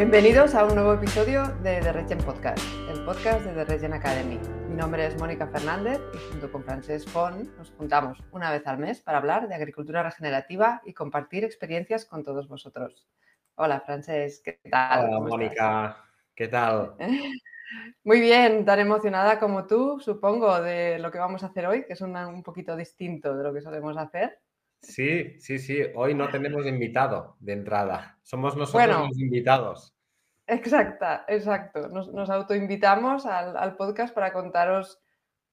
Bienvenidos a un nuevo episodio de The Regen Podcast, el podcast de The Regen Academy. Mi nombre es Mónica Fernández y junto con Francesc nos juntamos una vez al mes para hablar de agricultura regenerativa y compartir experiencias con todos vosotros. Hola Francesc, ¿qué tal? Hola Mónica, ¿qué tal? Muy bien, tan emocionada como tú, supongo, de lo que vamos a hacer hoy, que es un poquito distinto de lo que solemos hacer. Sí, sí, sí. Hoy no tenemos invitado de entrada. Somos nosotros los invitados. Exacta, exacto. Nos, autoinvitamos al, al, podcast para contaros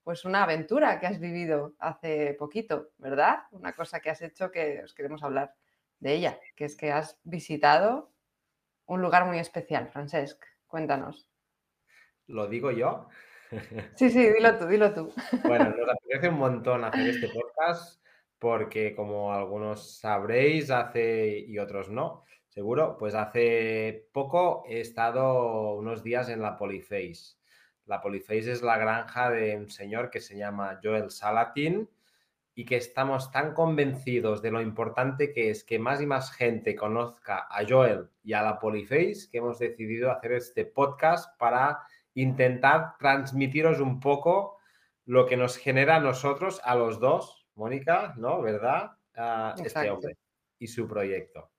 pues una aventura que has vivido hace poquito, ¿verdad? Una cosa que has hecho que os queremos hablar de ella, que es que has visitado un lugar muy especial. Francesc, cuéntanos. ¿Lo digo yo? Sí, sí, dilo tú, dilo tú. Bueno, nos apetece un montón hacer este podcast porque como algunos sabréis, hace y otros no, seguro, pues hace poco he estado unos días en la Polyface. La Polyface es la granja de un señor que se llama Joel Salatin y que estamos tan convencidos de lo importante que es que más y más gente conozca a Joel y a la Polyface que hemos decidido hacer este podcast para intentar transmitiros un poco lo que nos genera a nosotros, a los dos, Mónica, ¿no? ¿Verdad? este hombre y su proyecto.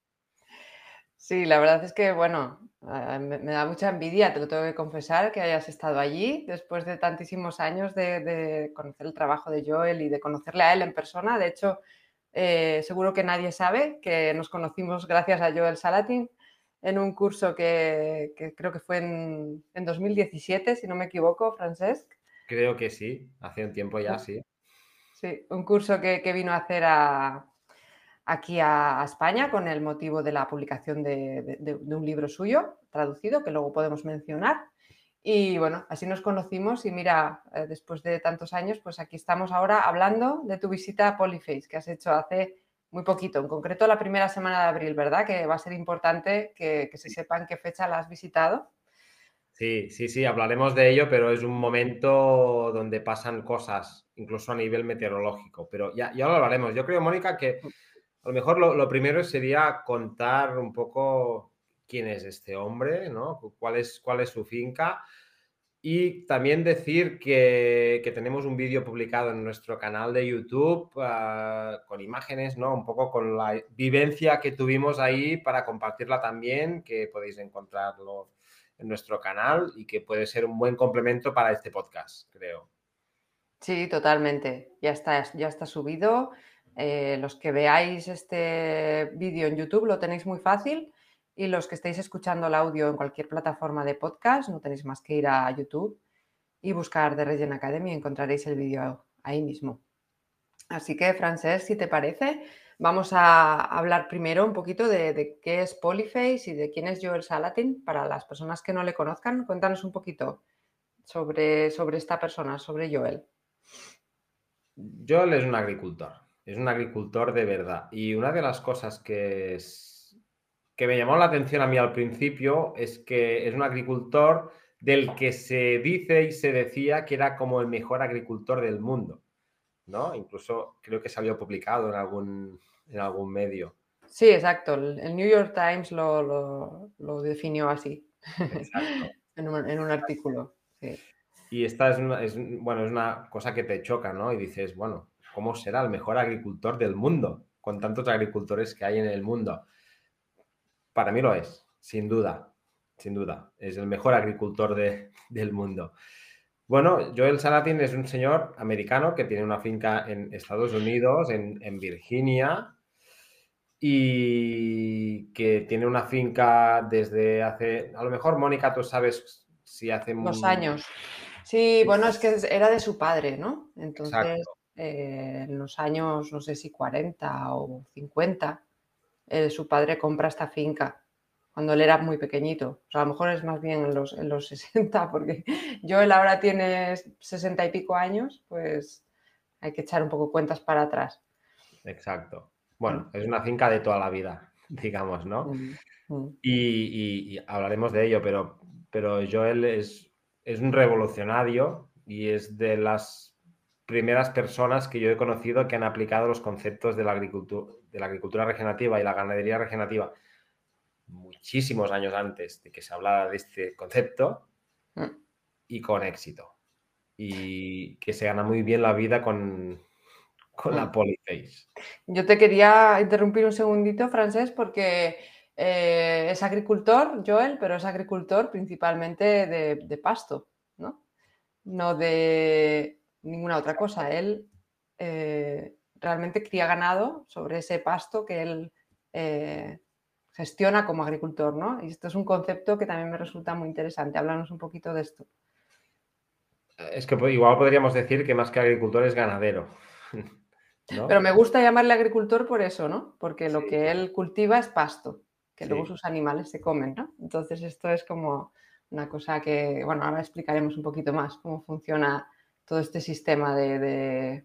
Sí, la verdad es que, bueno, me, da mucha envidia, te lo tengo que confesar, que hayas estado allí después de tantísimos años de, conocer el trabajo de Joel y de conocerle a él en persona. De hecho, eh, seguro que nadie sabe que nos conocimos gracias a Joel Salatin en un curso que, creo que fue en, 2017, si no me equivoco, Francesc. Creo que sí, hace un tiempo ya, sí. Sí, un curso que, vino a hacer aquí a, España con el motivo de la publicación de, un libro suyo traducido, que luego podemos mencionar. Y bueno, así nos conocimos y mira, eh, después de tantos años, pues aquí estamos ahora hablando de tu visita a Polyface que has hecho hace muy poquito, en concreto la primera semana de abril, ¿verdad? Que va a ser importante que, que se sepan qué fecha la has visitado. Sí, sí, sí, hablaremos de ello, pero es un momento donde pasan cosas, incluso a nivel meteorológico. Pero ya, ya lo hablaremos. Yo creo, Mónica, que a lo mejor lo, primero sería contar un poco quién es este hombre, ¿no? ¿Cuál es, cuál es su finca? Y también decir que, tenemos un vídeo publicado en nuestro canal de YouTube ah, con imágenes, ¿no? Un poco con la vivencia que tuvimos ahí para compartirla también, que podéis encontrarlo en nuestro canal y que puede ser un buen complemento para este podcast, creo. Sí, totalmente. Ya está, ya está subido. Eh, los que veáis este vídeo en YouTube lo tenéis muy fácil y los que estéis escuchando el audio en cualquier plataforma de podcast no tenéis más que ir a YouTube y buscar The Regen Academy y encontraréis el vídeo ahí mismo. Así que, Francés, si te parece, Vamos a hablar primero un poquito de, qué es Polyface y de quién es Joel Salatin. Para las personas que no le conozcan, cuéntanos un poquito sobre, sobre esta persona, sobre Joel. Joel es un agricultor, es un agricultor de verdad. Y una de las cosas que, que me llamó la atención a mí al principio es que es un agricultor del que se dice y se decía que era como el mejor agricultor del mundo. ¿No? Incluso creo que salió publicado en algún, en algún medio. Sí, exacto. El New York Times lo, definió así. en, un, artículo. Y esta es una, bueno, es una cosa que te choca, ¿no? Y dices, bueno, ¿cómo será el mejor agricultor del mundo? Con tantos agricultores que hay en el mundo. Para mí lo es, sin duda, sin duda. Es el mejor agricultor del mundo. Bueno, Joel Salatin es un señor americano que tiene una finca en Estados Unidos, en, Virginia, y que tiene una finca desde hace, a lo mejor Mónica, tú sabes si hace... Dos años. Sí, bueno, es que era de su padre, ¿no? Entonces, eh, en los años, no sé si 40 o 50, eh, su padre compra esta finca cuando él era muy pequeñito. O sea, a lo mejor es más bien en los, en los 60, porque yo él ahora tiene 60 y pico años, pues hay que echar un poco cuentas para atrás. Exacto. Bueno, es una finca de toda la vida, digamos, ¿no? Mm, mm. Y, hablaremos de ello, pero, pero Joel es, es un revolucionario y es de las primeras personas que yo he conocido que han aplicado los conceptos de la agricultura, de la agricultura regenerativa y la ganadería regenerativa muchísimos años antes de que se hablara de este concepto mm. y con éxito. Y que se gana muy bien la vida con, con la mm. Polyface. Yo te quería interrumpir un segundito, Francés, porque eh, es agricultor, Joel, pero es agricultor principalmente de, pasto, ¿no? No de ninguna otra cosa. Él eh, realmente cría ganado sobre ese pasto que él eh, gestiona como agricultor, ¿no? Y esto es un concepto que también me resulta muy interesante. Háblanos un poquito de esto. Es que igual podríamos decir que más que agricultor es ganadero. Pero me gusta llamarle agricultor por eso, ¿no? Porque lo que él cultiva es pasto, que luego sus animales se comen, ¿no? Entonces esto es como una cosa que, bueno, ahora explicaremos un poquito más cómo funciona todo este sistema de,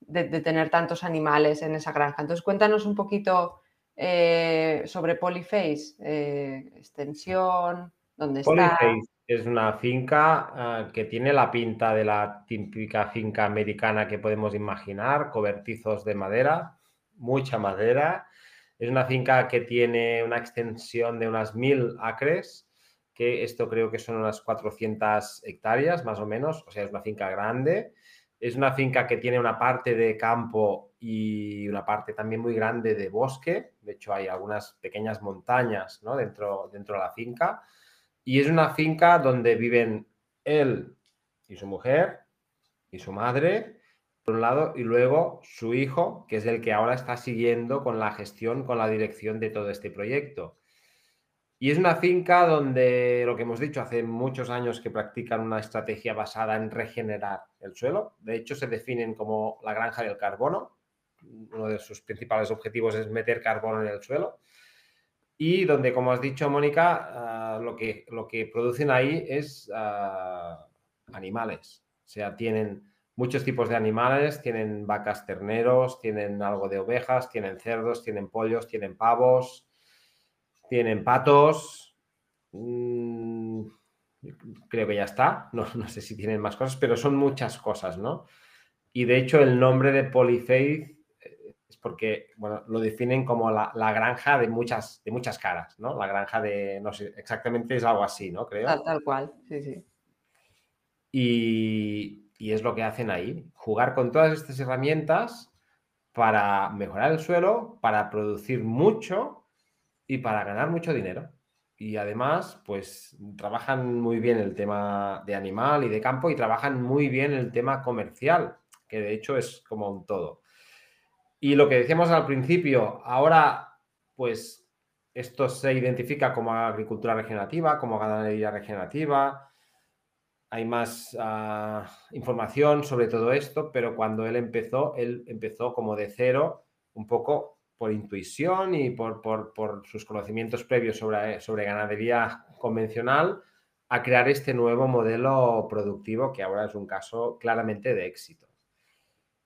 de, tener tantos animales en esa granja. Entonces cuéntanos un poquito eh, sobre Polyface, eh, extensión, dónde está. es una finca eh, que tiene la pinta de la típica finca americana que podemos imaginar, cobertizos de madera, mucha madera. Es una finca que tiene una extensión de unas mil acres, que esto creo que son unas 400 hectáreas más o menos, o sea, es una finca grande. Es una finca que tiene una parte de campo y una parte también muy grande de bosque. De hecho, hay algunas pequeñas montañas dentro, dentro de la finca. Y es una finca donde viven él y su mujer y su madre, por un lado, y luego su hijo, que es el que ahora está siguiendo con la gestión, con la dirección de todo este proyecto. Y es una finca donde, lo que hemos dicho, hace muchos años que practican una estrategia basada en regenerar el suelo. De hecho, se definen como la granja del carbono. Uno de sus principales objetivos es meter carbono en el suelo. Y donde, como has dicho, Mónica, ah, lo, que, lo que producen ahí es ah, animales. O sea, tienen muchos tipos de animales, tienen vacas, terneros, tienen algo de ovejas, tienen cerdos, tienen pollos, tienen pavos, tienen patos. Mm, creo que ya está. No, sé si tienen más cosas, pero son muchas cosas, ¿no? Y de hecho, el nombre de Polyfaith eh, es porque, bueno, lo definen como la, granja de muchas, de muchas caras, ¿no? La granja de, no sé, exactamente es algo así, ¿no? Creo. Tal, cual, sí, sí. Y, y es lo que hacen ahí, jugar con todas estas herramientas para mejorar el suelo, para producir mucho y para ganar mucho dinero. Y además, pues trabajan muy bien el tema de animal y de campo y trabajan muy bien el tema comercial, que de hecho es como un todo. Y lo que decíamos al principio, ahora pues esto se identifica como agricultura regenerativa, como ganadería regenerativa. Hay más ah, información sobre todo esto, pero cuando él empezó, él empezó como de cero, un poco por intuición y por, sus conocimientos previos sobre, sobre ganadería convencional a crear este nuevo modelo productivo que ahora es un caso claramente de éxito.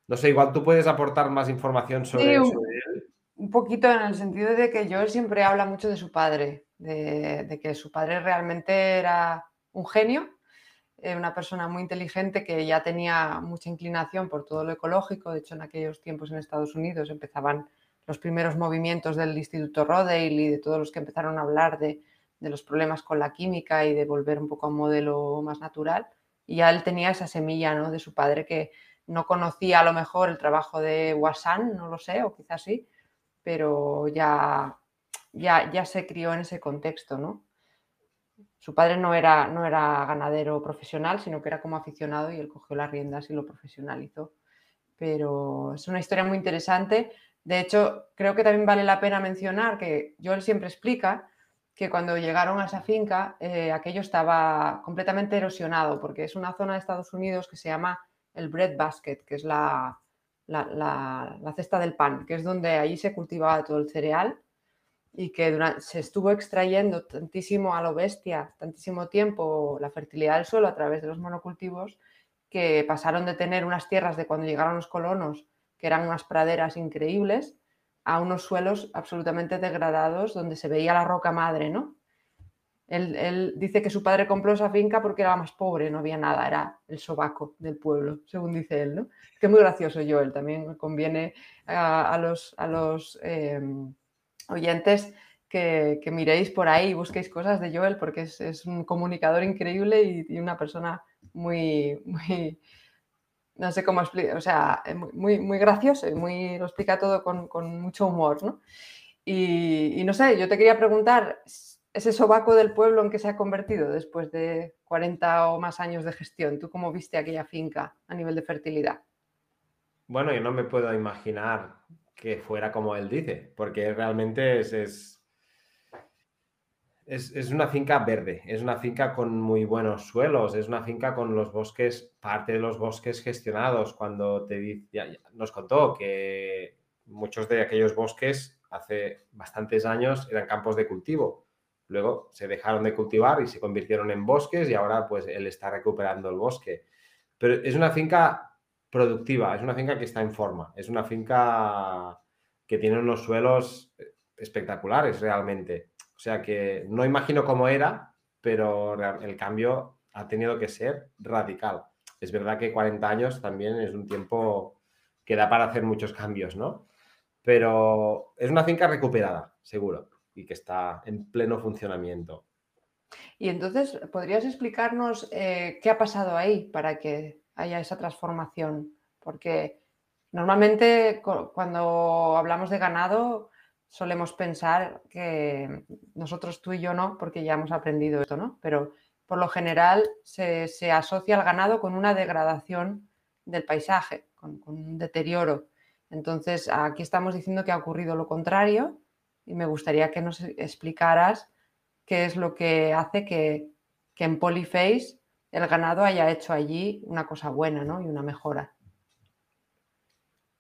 No sé, igual tú puedes aportar más información sobre, un, él. Un poquito en el sentido de que Joel siempre habla mucho de su padre, de, que su padre realmente era un genio, eh, una persona muy inteligente que ya tenía mucha inclinación por todo lo ecológico. De hecho, en aquellos tiempos en Estados Unidos empezaban los primeros movimientos del Instituto Rodale y de todos los que empezaron a hablar de, los problemas con la química y de volver un poco a un modelo más natural. Y ya él tenía esa semilla ¿no? de su padre que no conocía a lo mejor el trabajo de Wassan, no lo sé, o quizás sí, pero ya, ya, ya se crió en ese contexto, ¿no? Su padre no era, no era ganadero profesional, sino que era como aficionado y él cogió las riendas y lo profesionalizó. Pero es una historia muy interesante. De hecho, creo que también vale la pena mencionar que Joel siempre explica que cuando llegaron a esa finca, eh, aquello estaba completamente erosionado, porque es una zona de Estados Unidos que se llama el bread basket, que es la, la, cesta del pan, que es donde allí se cultivaba todo el cereal y que se estuvo extrayendo tantísimo a lo bestia, tantísimo tiempo la fertilidad del suelo a través de los monocultivos, que pasaron de tener unas tierras de cuando llegaron los colonos que eran unas praderas increíbles, a unos suelos absolutamente degradados donde se veía la roca madre, ¿no? Él, dice que su padre compró esa finca porque era más pobre, no había nada, era el sobaco del pueblo, según dice él, ¿no? Que es muy gracioso, Joel, también conviene a, los, a los em, oyentes que, miréis por ahí y busquéis cosas de Joel porque es, un comunicador increíble y, una persona muy, no sé cómo explicar, o sea, muy, muy gracioso y muy, lo explica todo con, mucho humor, ¿no? Y, y, no sé, yo te quería preguntar, ese sobaco del pueblo en que se ha convertido después de 40 o más años de gestión, ¿tú cómo viste aquella finca a nivel de fertilidad? Bueno, yo no me puedo imaginar que fuera como él dice, porque realmente es, es, es, una finca verde, es una finca con muy buenos suelos, es una finca con los bosques, parte de los bosques gestionados. Cuando te nos contó que muchos de aquellos bosques hace bastantes años eran campos de cultivo. Luego se dejaron de cultivar y se convirtieron en bosques y ahora pues él está recuperando el bosque. Pero es una finca productiva, es una finca que está en forma, es una finca que tiene unos suelos espectaculares realmente. O sea que no imagino cómo era, pero el cambio ha tenido que ser radical. Es verdad que 40 años también es un tiempo que da para hacer muchos cambios, ¿no? Pero es una finca recuperada, seguro, y que está en pleno funcionamiento. Y entonces, ¿podrías explicarnos eh, qué ha pasado ahí para que haya esa transformación, porque normalmente cuando hablamos de ganado solemos pensar que nosotros tú y yo no, porque ya hemos aprendido esto, ¿no? Pero por lo general se, asocia al ganado con una degradación del paisaje, con, un deterioro. Entonces, aquí estamos diciendo que ha ocurrido lo contrario y me gustaría que nos explicaras qué es lo que hace que, que en Polyface el ganado haya hecho allí una cosa buena ¿no? y una mejora.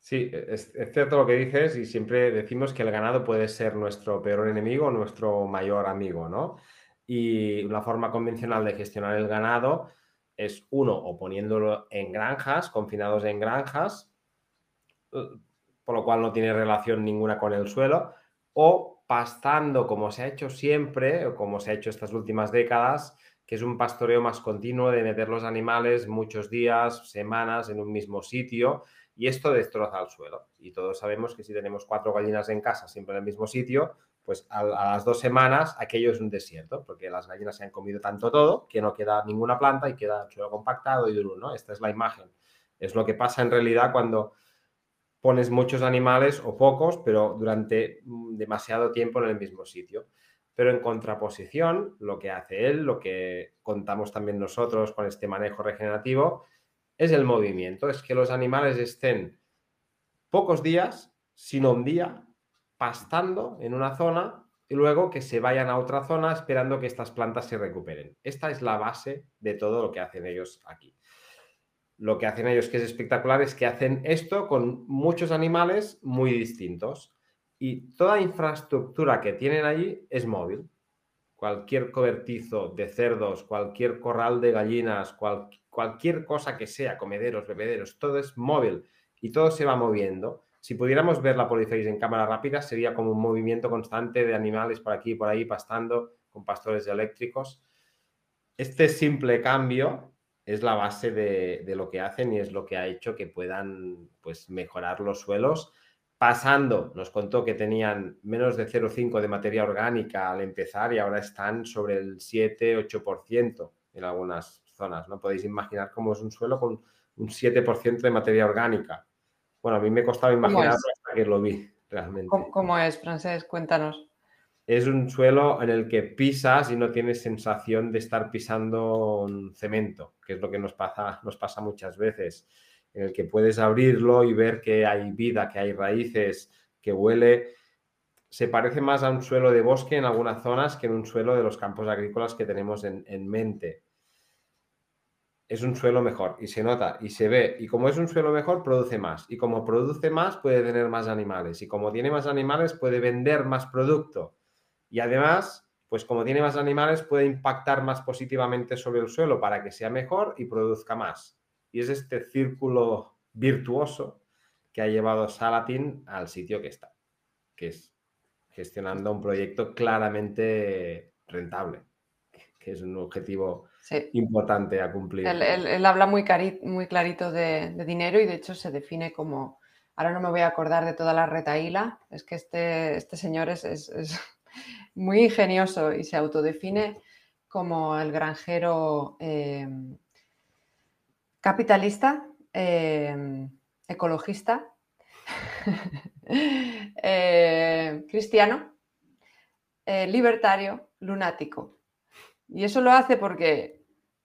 Sí, es, cierto lo que dices y siempre decimos que el ganado puede ser nuestro peor enemigo nuestro mayor amigo, ¿no? Y una forma convencional de gestionar el ganado es uno, o poniéndolo en granjas, confinados en granjas, eh, por lo cual no tiene relación ninguna con el suelo, o pastando como se ha hecho siempre, o como se ha hecho estas últimas décadas, que es un pastoreo más continuo de meter los animales muchos días, semanas en un mismo sitio y esto destroza el suelo. Y todos sabemos que si tenemos cuatro gallinas en casa siempre en el mismo sitio, pues a, las dos semanas aquello es un desierto, porque las gallinas se han comido tanto todo que no queda ninguna planta y queda el suelo compactado y duro, ¿no? Esta es la imagen. Es lo que pasa en realidad cuando pones muchos animales o pocos, pero durante mm, demasiado tiempo en el mismo sitio. Pero en contraposición, lo que hace él, lo que contamos también nosotros con este manejo regenerativo, es el movimiento, es que los animales estén pocos días, sino un día, pastando en una zona y luego que se vayan a otra zona esperando que estas plantas se recuperen. Esta es la base de todo lo que hacen ellos aquí. Lo que hacen ellos que es espectacular es que hacen esto con muchos animales muy distintos y toda infraestructura que tienen allí es móvil. Cualquier cobertizo de cerdos, cualquier corral de gallinas, cualquier cosa que sea, comederos, bebederos, todo es móvil y todo se va moviendo. Si pudiéramos ver la Polyface en cámara rápida, sería como un movimiento constante de animales por aquí y por ahí pastando con pastores eléctricos. Este simple cambio es la base de, de, lo que hacen y es lo que ha hecho que puedan pues, mejorar los suelos pasando, nos contó que tenían menos de 0,5 de materia orgánica al empezar y ahora están sobre el 7-8% en algunas zonas. No podéis imaginar cómo es un suelo con un 7% de materia orgánica. Bueno, a mí me costaba imaginar hasta que lo vi realmente. ¿Cómo, es, Francés? Cuéntanos. Es un suelo en el que pisas y no tienes sensación de estar pisando un cemento, que es lo que nos pasa, nos pasa muchas veces en el que puedes abrirlo y ver que hay vida, que hay raíces, que huele. Se parece más a un suelo de bosque en algunas zonas que en un suelo de los campos agrícolas que tenemos en, mente. Es un suelo mejor y se nota y se ve. Y como es un suelo mejor, produce más. Y como produce más, puede tener más animales. Y como tiene más animales, puede vender más producto. Y además, pues como tiene más animales, puede impactar más positivamente sobre el suelo para que sea mejor y produzca más. Y es este círculo virtuoso que ha llevado Salatin al sitio que está, que es gestionando un proyecto claramente rentable, que es un objetivo importante a cumplir. Él, habla muy, muy clarito de, dinero y de hecho se define como, ahora no me voy a acordar de toda la retaíla, es que este, este señor es, muy ingenioso y se autodefine como el granjero em, capitalista, em, ecologista, eh, cristiano, eh, libertario, lunático. Y eso lo hace porque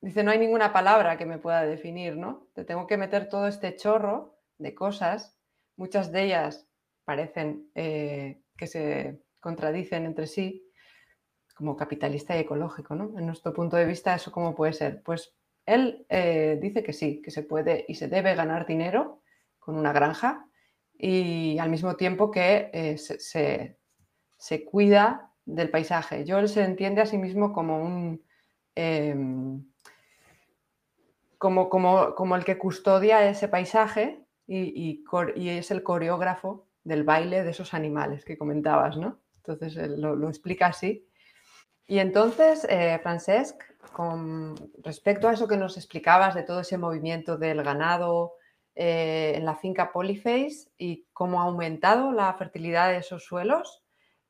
dice, no hay ninguna palabra que me pueda definir, ¿no? Te tengo que meter todo este chorro de cosas, muchas de ellas parecen eh, que se contradicen entre sí, como capitalista y ecológico, ¿no? En nuestro punto de vista, ¿eso cómo puede ser? Pues él eh, dice que sí, que se puede y se debe ganar dinero con una granja y al mismo tiempo que eh, se, cuida del paisaje. Yo él se entiende a sí mismo como un... Em, como, como, el que custodia ese paisaje y, es el coreógrafo del baile de esos animales que comentabas, ¿no? Entonces lo, lo explica así y entonces, eh, Francesc, con respecto a eso que nos explicabas de todo ese movimiento del ganado eh, en la finca Polyface y cómo ha aumentado la fertilidad de esos suelos,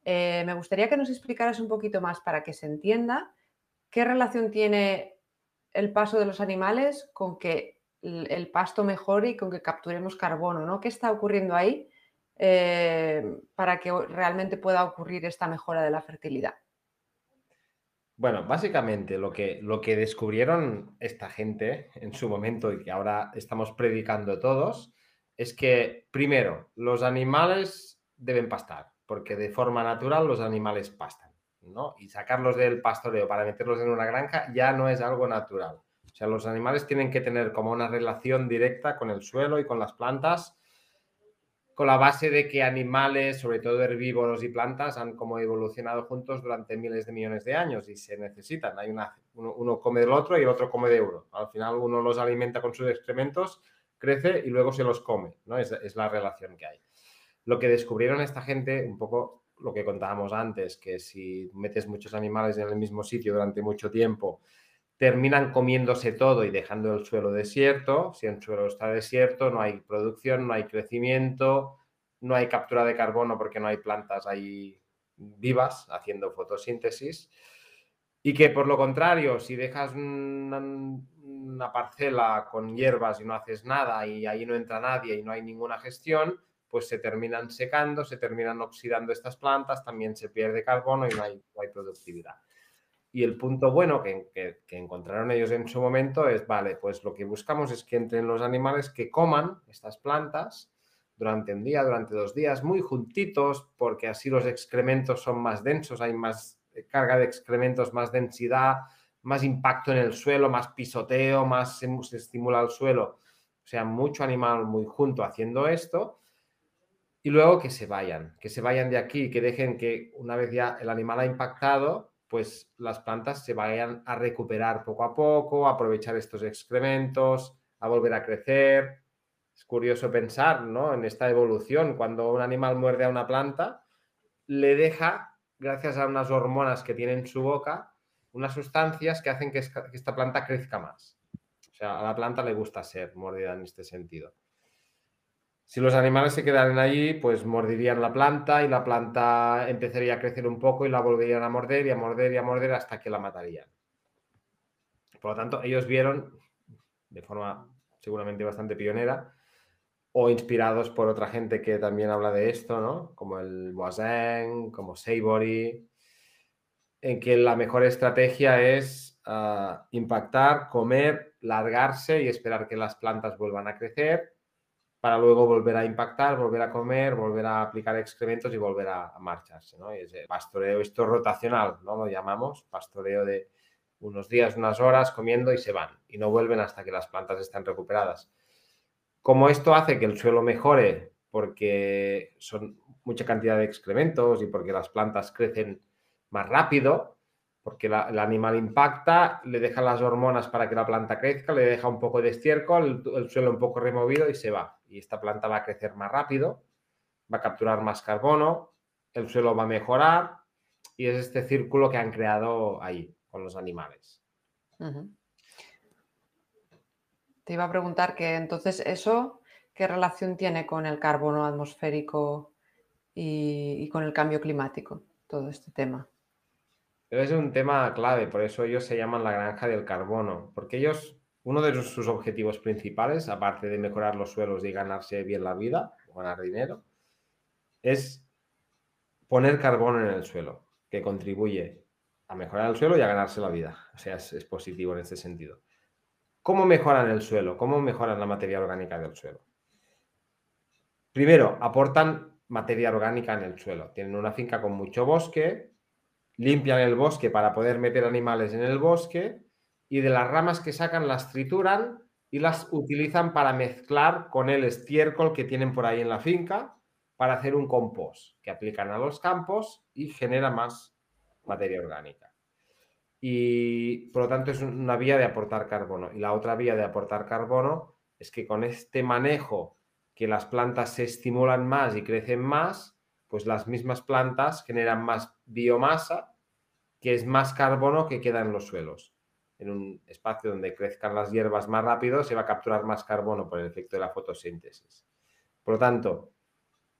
eh, me gustaría que nos explicaras un poquito más para que se entienda qué relación tiene el paso de los animales con que el pasto mejore y con que capturemos carbono, ¿no? ¿Qué está ocurriendo ahí para que realmente pueda ocurrir esta mejora de la fertilidad? Bueno, básicamente lo que, lo que descubrieron esta gente en su momento y que ahora estamos predicando todos es que, primero, los animales deben pastar, porque de forma natural los animales pastan, ¿no? Y sacarlos del pastoreo para meterlos en una granja ya no es algo natural. O sea, los animales tienen que tener como una relación directa con el suelo y con las plantas con la base de que animales, sobre todo herbívoros y plantas, han como evolucionado juntos durante miles de millones de años y se necesitan. Hay una, uno, come del otro y el otro come de uno. Al final uno los alimenta con sus excrementos, crece y luego se los come. ¿no? Es, es la relación que hay. Lo que descubrieron esta gente, un poco lo que contábamos antes, que si metes muchos animales en el mismo sitio durante mucho tiempo, terminan comiéndose todo y dejando el suelo desierto. Si el suelo está desierto, no hay producción, no hay crecimiento, no hay captura de carbono porque no hay plantas ahí vivas haciendo fotosíntesis. Y que por lo contrario, si dejas una, parcela con hierbas y no haces nada y ahí no entra nadie y no hay ninguna gestión, pues se terminan secando, se terminan oxidando estas plantas, también se pierde carbono y no hay, no hay productividad. Y el punto bueno que, encontraron ellos en su momento es, vale, pues lo que buscamos es que entren los animales que coman estas plantas durante un día, durante dos días, muy juntitos, porque así los excrementos son más densos, hay más eh, carga de excrementos, más densidad, más impacto en el suelo, más pisoteo, más se estimula el suelo. O sea, mucho animal muy junto haciendo esto. Y luego que se vayan, que se vayan de aquí, que dejen que una vez ya el animal ha impactado, pues las plantas se vayan a recuperar poco a poco, a aprovechar estos excrementos, a volver a crecer. Es curioso pensar ¿no? en esta evolución. Cuando un animal muerde a una planta, le deja, gracias a unas hormonas que tiene en su boca, unas sustancias que hacen que esta planta crezca más. O sea, a la planta le gusta ser mordida en este sentido. Si los animales se quedaran allí, pues morderían la planta y la planta empezaría a crecer un poco y la volverían a morder y a morder y a morder hasta que la matarían. Por lo tanto, ellos vieron, de forma seguramente bastante pionera, o inspirados por otra gente que también habla de esto, ¿no? Como el Boisen, como Seibory, en que la mejor estrategia es ah, impactar, comer, largarse y esperar que las plantas vuelvan a crecer para luego volver a impactar, volver a comer, volver a aplicar excrementos y volver a, marcharse. ¿no? Y pastoreo, esto rotacional, ¿no? Lo llamamos pastoreo de unos días, unas horas comiendo y se van y no vuelven hasta que las plantas están recuperadas. Como esto hace que el suelo mejore porque son mucha cantidad de excrementos y porque las plantas crecen más rápido, porque el animal impacta, le deja las hormonas para que la planta crezca, le deja un poco de estiércol, el, suelo un poco removido y se va. Y esta planta va a crecer más rápido, va a capturar más carbono, el suelo va a mejorar y es este círculo que han creado ahí con los animales. Te iba a preguntar que entonces eso, ¿qué relación tiene con el carbono atmosférico y con el cambio climático, todo este tema? Es un tema clave, por eso ellos se llaman la granja del carbono, porque ellos, uno de sus objetivos principales, aparte de mejorar los suelos y ganarse bien la vida, ganar dinero, es poner carbono en el suelo, que contribuye a mejorar el suelo y a ganarse la vida. O sea, es, positivo en este sentido. ¿Cómo mejoran el suelo? ¿Cómo mejoran la materia orgánica del suelo? Primero, aportan materia orgánica en el suelo. Tienen una finca con mucho bosque, limpian el bosque para poder meter animales en el bosque y de las ramas que sacan las trituran y las utilizan para mezclar con el estiércol que tienen por ahí en la finca para hacer un compost que aplican a los campos y genera más materia orgánica. Y por lo tanto es una vía de aportar carbono. Y la otra vía de aportar carbono es que con este manejo que las plantas se estimulan más y crecen más, pues las mismas plantas generan más biomasa, que es más carbono que queda en los suelos. En un espacio donde crezcan las hierbas más rápido, se va a capturar más carbono por el efecto de la fotosíntesis. Por lo tanto,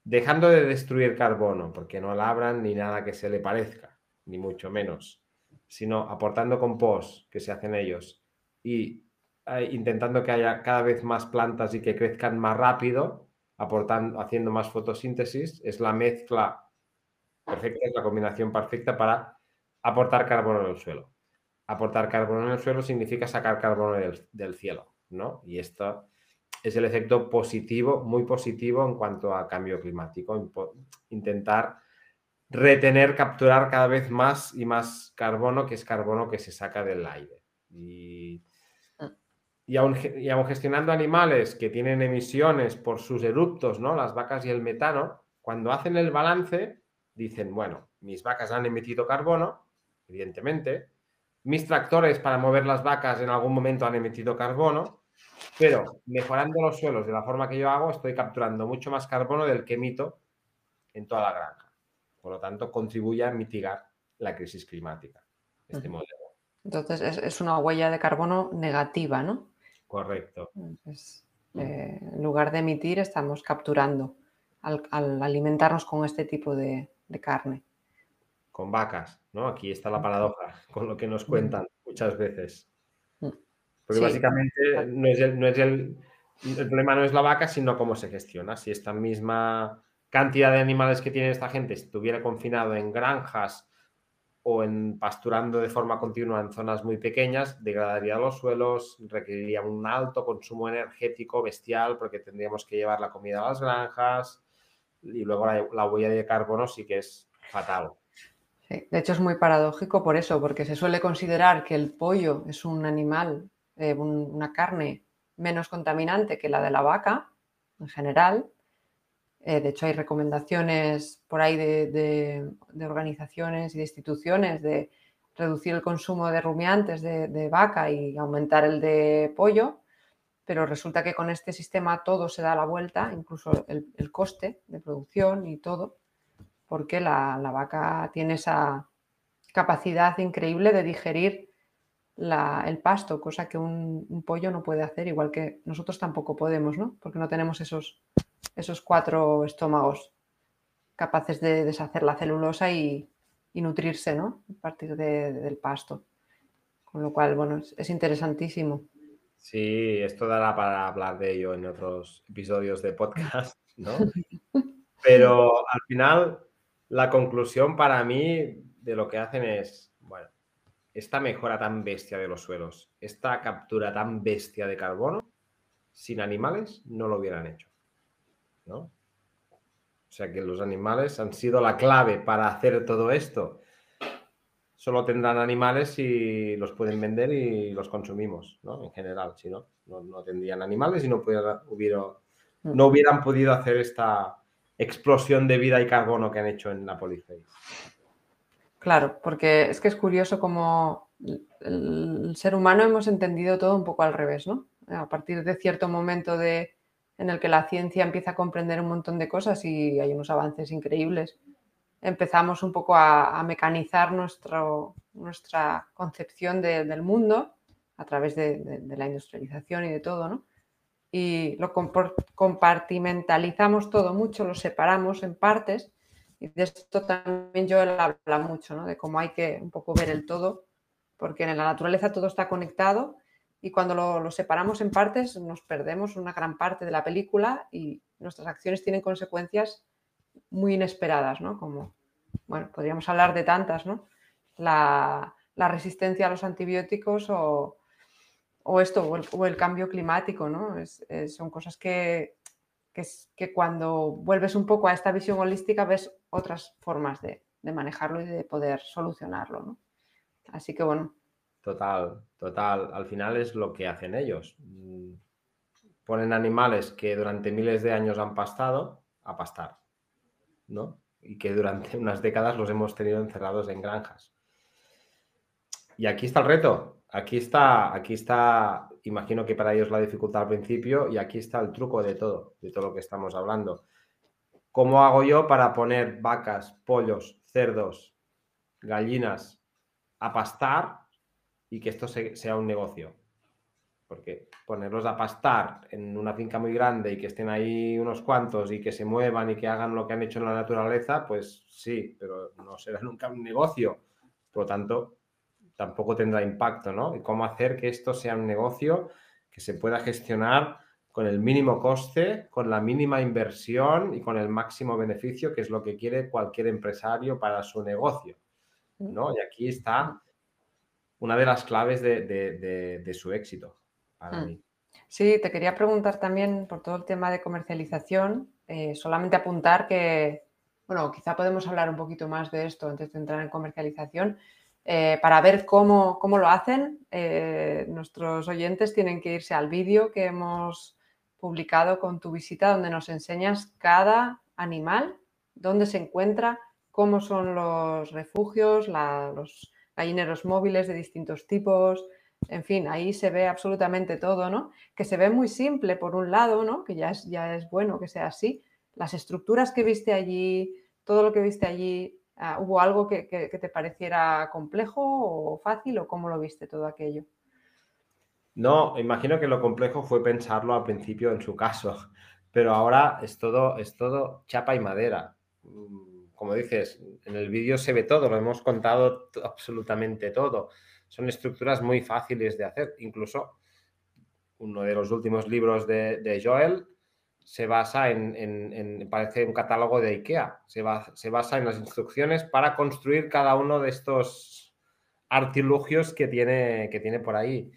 dejando de destruir carbono, porque no labran ni nada que se le parezca, ni mucho menos, sino aportando compost que se hacen ellos y eh, intentando que haya cada vez más plantas y que crezcan más rápido, aportando, haciendo más fotosíntesis, es la mezcla perfecta, es la combinación perfecta para aportar carbono el suelo. Aportar carbono en el suelo significa sacar carbono del, del cielo, ¿no? Y esto es el efecto positivo, muy positivo en cuanto a cambio climático. Intentar retener, capturar cada vez más y más carbono, que es carbono que se saca del aire. Y, ah. y, aún, gestionando animales que tienen emisiones por sus eruptos, ¿no? las vacas y el metano, cuando hacen el balance, dicen, bueno, mis vacas han emitido carbono, evidentemente, mis tractores para mover las vacas en algún momento han emitido carbono, pero mejorando los suelos de la forma que yo hago, estoy capturando mucho más carbono del que emito en toda la granja. Por lo tanto, contribuye a mitigar la crisis climática. Este modelo. Entonces, es, una huella de carbono negativa, ¿no? Correcto. Eh, en lugar de emitir, estamos capturando al, alimentarnos con este tipo de, carne. Con vacas, ¿no? Aquí está la paradoja, con lo que nos cuentan muchas veces. Porque básicamente no es, el, no es el, el, problema no es la vaca, sino cómo se gestiona. Si esta misma cantidad de animales que tiene esta gente estuviera confinado en granjas o en pasturando de forma continua en zonas muy pequeñas, degradaría los suelos, requeriría un alto consumo energético bestial porque tendríamos que llevar la comida a las granjas y luego la, huella de carbono sí que es fatal. De hecho es muy paradójico por eso, porque se suele considerar que el pollo es un animal, eh, una carne menos contaminante que la de la vaca en general, eh, de hecho, hay recomendaciones por ahí de, organizaciones y de instituciones de reducir el consumo de rumiantes de, vaca y aumentar el de pollo, pero resulta que con este sistema todo se da la vuelta, incluso el, coste de producción y todo, porque la, vaca tiene esa capacidad increíble de digerir el pasto, cosa que un, un, pollo no puede hacer, igual que nosotros tampoco podemos, ¿no? Porque no tenemos esos esos cuatro estómagos capaces de deshacer la celulosa y, nutrirse ¿no? a partir del pasto. Con lo cual, bueno, es, interesantísimo. Sí, esto dará para hablar de ello en otros episodios de podcast, ¿no? Pero al final, la conclusión para mí de lo que hacen es, bueno, esta mejora tan bestia de los suelos, esta captura tan bestia de carbono, sin animales no lo hubieran hecho. O sea que los animales han sido la clave para hacer todo esto. Solo tendrán animales si los pueden vender y los consumimos, ¿no? En general, si no, no, tendrían animales y no, hubiera, mm. no hubieran podido hacer esta explosión de vida y carbono que han hecho en la Polyface. Claro, porque es que es curioso como el ser humano hemos entendido todo un poco al revés, ¿no? A partir de cierto momento de, en el que la ciencia empieza a comprender un montón de cosas y hay unos avances increíbles. Empezamos un poco a, mecanizar nuestra concepción del mundo a través de, la industrialización y de todo, ¿no? Y lo compartimentalizamos todo mucho, lo separamos en partes Y de esto también yo habla mucho, ¿no? De cómo hay que un poco ver el todo, porque en la naturaleza todo está conectado y cuando lo, separamos en partes nos perdemos una gran parte de la película y nuestras acciones tienen consecuencias muy inesperadas, ¿no? Como, bueno, podríamos hablar de tantas, ¿no? La, resistencia a los antibióticos o, esto, o el, cambio climático, ¿no? son cosas que, que, cuando vuelves un poco a esta visión holística ves otras formas de, de manejarlo y de poder solucionarlo, ¿no? Así que bueno, Total, total. Al final es lo que hacen ellos. Ponen animales que durante miles de años han pastado a pastar, ¿no? Y que durante unas décadas los hemos tenido encerrados en granjas. Y aquí está el reto. Aquí está, aquí está, imagino que para ellos la dificultad al principio y aquí está el truco de todo, de todo lo que estamos hablando. ¿Cómo hago yo para poner vacas, pollos, cerdos, gallinas a pastar y que esto sea un negocio. Porque ponerlos a pastar en una finca muy grande y que estén ahí unos cuantos y que se muevan y que hagan lo que han hecho en la naturaleza, pues sí, pero no será nunca un negocio. Por lo tanto, tampoco tendrá impacto, ¿no? Y cómo hacer que esto sea un negocio que se pueda gestionar con el mínimo coste, con la mínima inversión y con el máximo beneficio, que es lo que quiere cualquier empresario para su negocio, ¿no? Y aquí está una de las claves de, su éxito para hmm. mí. Sí, te quería preguntar también por todo el tema de comercialización, eh, solamente apuntar que, bueno, quizá podemos hablar un poquito más de esto antes de entrar en comercialización, eh, para ver cómo, lo hacen. Eh, nuestros oyentes tienen que irse al vídeo que hemos publicado con tu visita, donde nos enseñas cada animal, dónde se encuentra, cómo son los refugios, los gallineros móviles de distintos tipos, en fin, ahí se ve absolutamente todo, ¿no? Que se ve muy simple por un lado, ¿no? Que ya es, ya es bueno que sea así. Las estructuras que viste allí, todo lo que viste allí, ah, ¿hubo algo que, te pareciera complejo o fácil o cómo lo viste todo aquello? No, imagino que lo complejo fue pensarlo al principio en su caso, pero ahora es todo, es todo chapa y madera mm, como dices, en el vídeo se ve todo, lo hemos contado absolutamente todo. Son estructuras muy fáciles de hacer. Incluso uno de los últimos libros de, Joel se basa en, parece un catálogo de IKEA. Se, se basa en las instrucciones para construir cada uno de estos artilugios que tiene, que tiene por ahí.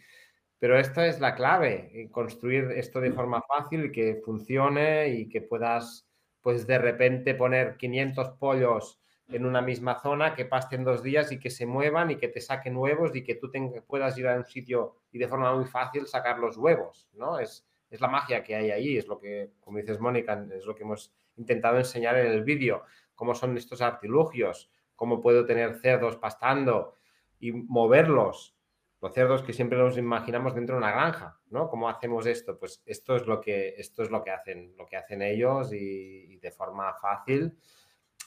Pero esta es la clave, construir esto de forma fácil y que funcione y que puedas pues de repente poner 500 pollos en una misma zona que pasten dos días y que se muevan y que te saquen huevos y que tú puedas ir a un sitio y de forma muy fácil sacar los huevos, ¿no? Es, es la magia que hay ahí, es lo que, como dices Mónica, es lo que hemos intentado enseñar en el vídeo, cómo son estos artilugios, cómo puedo tener cerdos pastando y moverlos los cerdos que siempre nos imaginamos dentro de una granja, ¿no? ¿Cómo hacemos esto? Pues esto es lo que, esto es lo que hacen, lo que hacen ellos y, de forma fácil.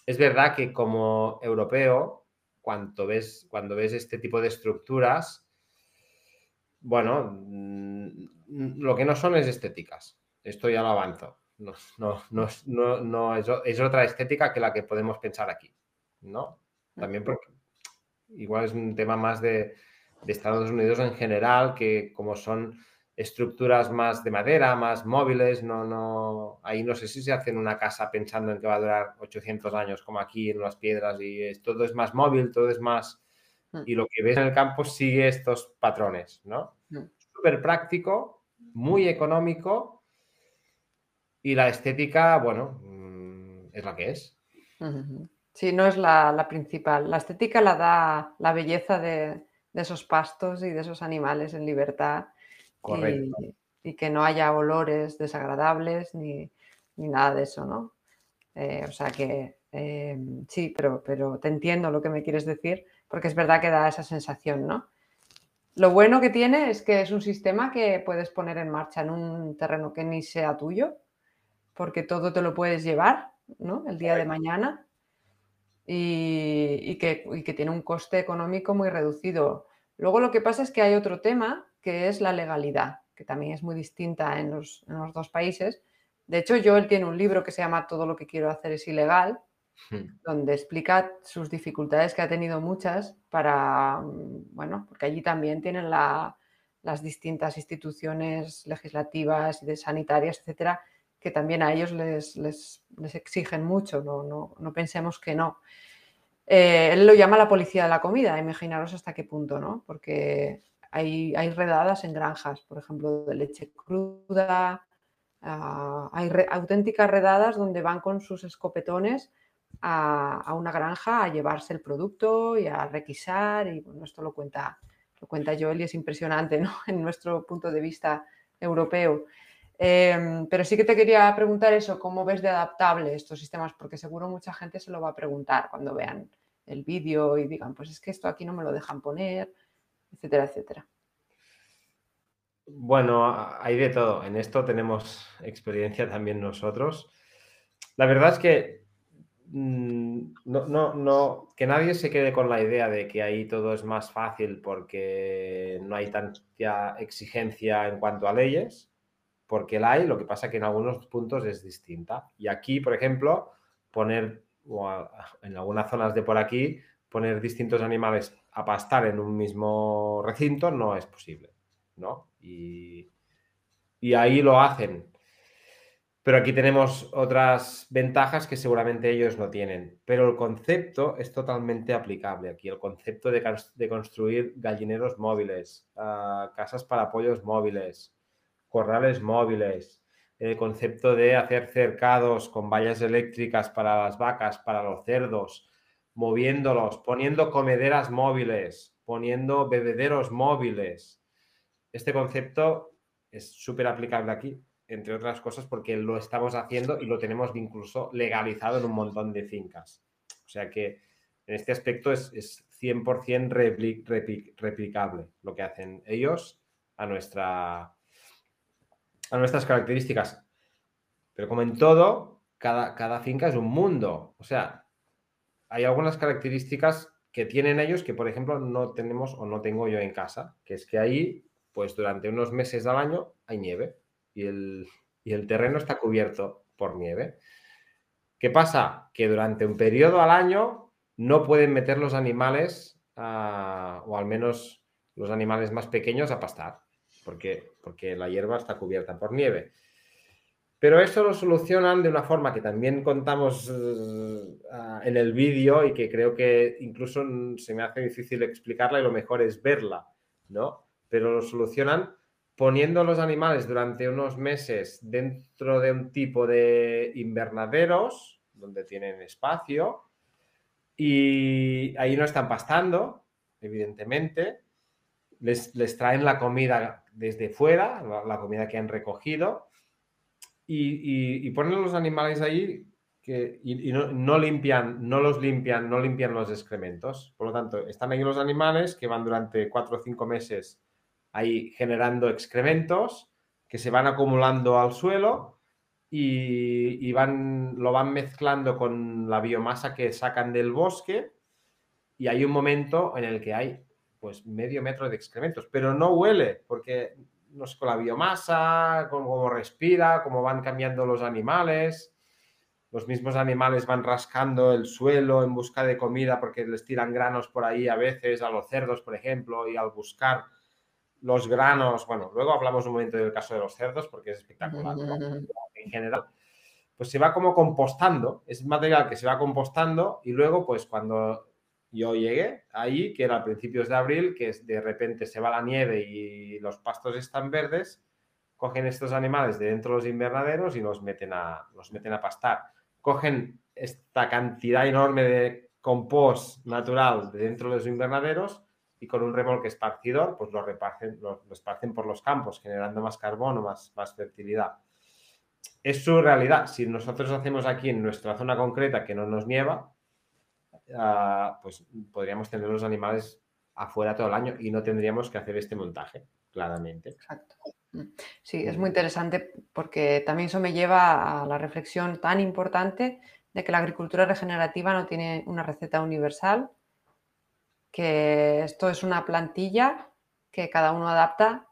Es verdad que como europeo, cuando ves, cuando ves este tipo de estructuras, bueno, lo que no son es estéticas. Esto ya lo avanzo. No, no, no, no es, es, otra estética que la que podemos pensar aquí, ¿no? También porque igual es un tema más de, de Estados Unidos en general, que como son estructuras más de madera, más móviles, no, no, ahí no sé si se hacen una casa pensando en que va a durar 800 años como aquí en las piedras y todo es más móvil, todo es más... Hmm. Y lo que ves en el campo sigue estos patrones, ¿no? Súper práctico, muy económico y la estética, bueno, mm, es la que es. Sí, no es la, la principal. La estética la da la belleza de, de esos pastos y de esos animales en libertad. Y, que no haya olores desagradables ni, nada de eso, ¿no? Eh, o sea que em, sí, pero, pero te entiendo lo que me quieres decir, porque es verdad que da esa sensación, ¿no? Lo bueno que tiene es que es un sistema que puedes poner en marcha en un terreno que ni sea tuyo, porque todo te lo puedes llevar, ¿no? El día de mañana y, que, tiene un coste económico muy reducido. Luego lo que pasa es que hay otro tema que es la legalidad, que también es muy distinta en los, dos países. De hecho, Joel tiene un libro que se llama Todo lo que quiero hacer es ilegal. Donde explica sus dificultades que ha tenido muchas para, mm, bueno, porque allí también tienen las distintas instituciones legislativas y de sanitarias, etcétera, que también a ellos les, exigen mucho, no, pensemos que no. Eh, él lo llama la policía de la comida, imaginaros hasta qué punto, ¿no? Porque hay, hay redadas en granjas, por ejemplo, de leche cruda, Ah, hay auténticas redadas donde van con sus escopetones a, una granja a llevarse el producto y a requisar. Y bueno, esto lo cuenta, lo cuenta Joel y es impresionante ¿no? en nuestro punto de vista europeo. Em, pero sí que te quería preguntar eso, ¿cómo ves de adaptable estos sistemas? Porque seguro mucha gente se lo va a preguntar cuando vean el vídeo y digan, pues es que esto aquí no me lo dejan poner, etcétera, etcétera. Bueno, hay de todo. En esto tenemos experiencia también nosotros. La verdad es que no, no, no, que nadie se quede con la idea de que ahí todo es más fácil porque no hay tanta exigencia en cuanto a leyes, porque la hay, lo que pasa que en algunos puntos es distinta. Y aquí, por ejemplo, poner, en algunas zonas de por aquí, poner distintos animales a pastar en un mismo recinto no es posible, ¿no? Y, ahí lo hacen. Pero aquí tenemos otras ventajas que seguramente ellos no tienen. Pero el concepto es totalmente aplicable aquí. El concepto de, construir gallineros móviles, ah, casas para pollos móviles, corrales móviles, el concepto de hacer cercados con vallas eléctricas para las vacas, para los cerdos, moviéndolos, poniendo comederas móviles, poniendo bebederos móviles, este concepto es súper aplicable aquí, entre otras cosas, porque lo estamos haciendo y lo tenemos incluso legalizado en un montón de fincas. O sea que en este aspecto es, 100% replicable lo que hacen ellos a, nuestra, a nuestras características. Pero como en todo, cada, cada finca es un mundo. O sea, hay algunas características que tienen ellos que, por ejemplo, no tenemos o no tengo yo en casa, que es que ahí pues durante unos meses al año hay nieve y el, terreno está cubierto por nieve. ¿Qué pasa? Que durante un periodo al año no pueden meter los animales, o al menos los animales más pequeños, a pastar, porque, porque la hierba está cubierta por nieve. Pero eso lo solucionan de una forma que también contamos eh, en el vídeo y que creo que incluso se me hace difícil explicarla y lo mejor es verla, ¿no? pero lo solucionan poniendo los animales durante unos meses dentro de un tipo de invernaderos donde tienen espacio y ahí no están pastando, evidentemente. Les, traen la comida desde fuera, la, comida que han recogido, y, ponen los animales ahí que, y, no, no, limpian, no los limpian, no limpian los excrementos. Por lo tanto, están ahí los animales que van durante cuatro o cinco meses ahí generando excrementos que se van acumulando al suelo y, van, lo van mezclando con la biomasa que sacan del bosque y hay un momento en el que hay pues medio metro de excrementos, pero no huele porque no sé, con la biomasa, cómo respira, cómo van cambiando los animales. Los mismos animales van rascando el suelo en busca de comida porque les tiran granos por ahí a veces, a los cerdos, por ejemplo, y al buscar los granos, bueno, luego hablamos un momento del caso de los cerdos porque es espectacular, en general, pues se va como compostando, es material que se va compostando y luego pues cuando yo llegué ahí, que era a principios de abril, que de repente se va la nieve y los pastos están verdes, cogen estos animales de dentro de los invernaderos y los meten a, los meten a pastar. Cogen esta cantidad enorme de compost natural de dentro de los invernaderos y con un remolque esparcidor, pues lo reparten, lo, esparcen por los campos, generando más carbono, más, más fertilidad. Es su realidad. Si nosotros hacemos aquí en nuestra zona concreta que no nos nieva, ah, pues podríamos tener los animales afuera todo el año y no tendríamos que hacer este montaje, claramente. Exacto. Sí, es muy interesante porque también eso me lleva a la reflexión tan importante de que la agricultura regenerativa no tiene una receta universal, que esto es una plantilla que cada uno adapta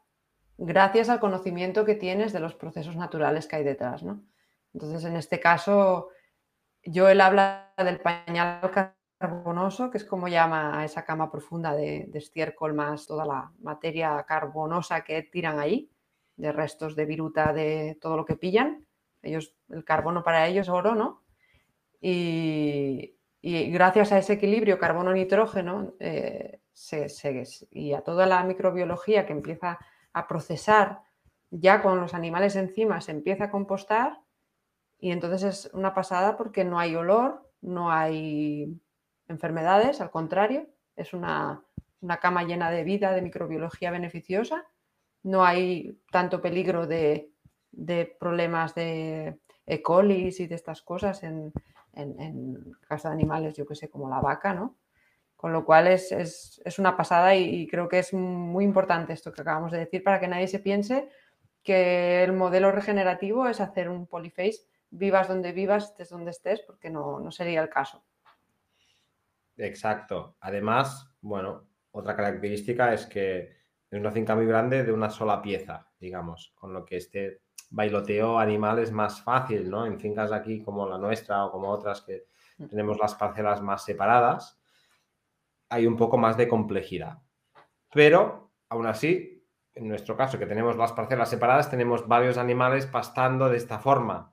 gracias al conocimiento que tienes de los procesos naturales que hay detrás. ¿no? Entonces, en este caso, yo él habla del pañal carbonoso, que es como llama a esa cama profunda de, estiércol más toda la materia carbonosa que tiran ahí, de restos de viruta, de todo lo que pillan. Ellos, el carbono para ellos es oro, ¿no? Y, gracias a ese equilibrio carbono-nitrógeno eh, y a toda la microbiología que empieza a procesar, ya con los animales encima se empieza a compostar y entonces es una pasada porque no hay olor, no hay enfermedades, al contrario, es una, cama llena de vida, de microbiología beneficiosa, no hay tanto peligro de, problemas de E. coli y de estas cosas en, en, caso de animales, yo que sé, como la vaca, ¿no? Con lo cual es, una pasada y, creo que es muy importante esto que acabamos de decir para que nadie se piense que el modelo regenerativo es hacer un polyface, vivas donde vivas, estés donde estés, porque no, no sería el caso. Exacto. Además, bueno, otra característica es que es una finca muy grande de una sola pieza, digamos, con lo que este bailoteo animal es más fácil, ¿no? En fincas aquí como la nuestra o como otras que mm. tenemos las parcelas más separadas, hay un poco más de complejidad. Pero, aún así, en nuestro caso, que tenemos las parcelas separadas, tenemos varios animales pastando de esta forma.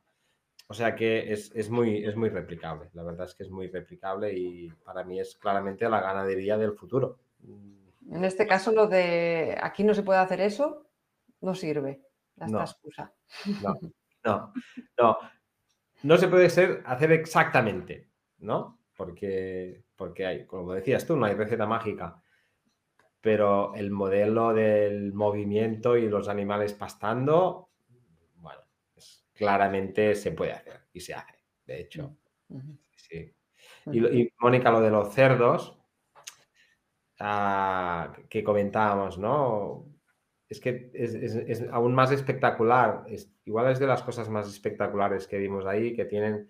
O sea que es, muy, es muy replicable. La verdad es que es muy replicable y para mí es claramente la ganadería del futuro. En este caso, lo de aquí no se puede hacer eso, no sirve. No, excusa. No, no, no. No se puede ser, hacer exactamente, ¿no? Porque, porque hay, como decías tú, no hay receta mágica. Pero el modelo del movimiento y los animales pastando claramente se puede hacer y se hace, de hecho. Sí. Y, Mónica, lo de los cerdos ah, que comentábamos, ¿no? Es que es, aún más espectacular. igual es de las cosas más espectaculares que vimos ahí, que tienen,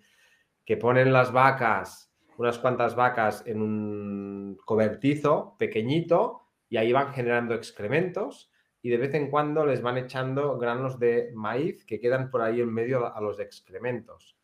que ponen las vacas, unas cuantas vacas en un cobertizo pequeñito y ahí van generando excrementos y de vez en cuando les van echando granos de maíz que quedan por ahí en medio a los excrementos.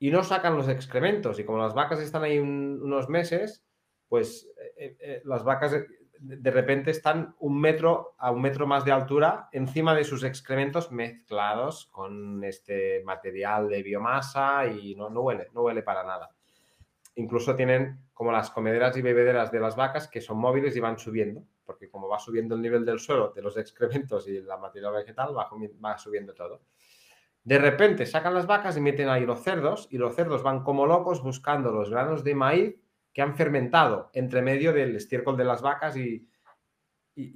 Y no sacan los excrementos y como las vacas están ahí unos meses, pues eh, eh, eh, las vacas de repente están un metro a un metro más de altura encima de sus excrementos mezclados con este material de biomasa y no, no huele, no huele para nada. Incluso tienen como las comederas y bebederas de las vacas que son móviles y van subiendo porque como va subiendo el nivel del suelo, de los excrementos y la materia vegetal, va, subiendo todo. De repente sacan las vacas y meten ahí los cerdos y los cerdos van como locos buscando los granos de maíz que han fermentado entre medio del estiércol de las vacas y,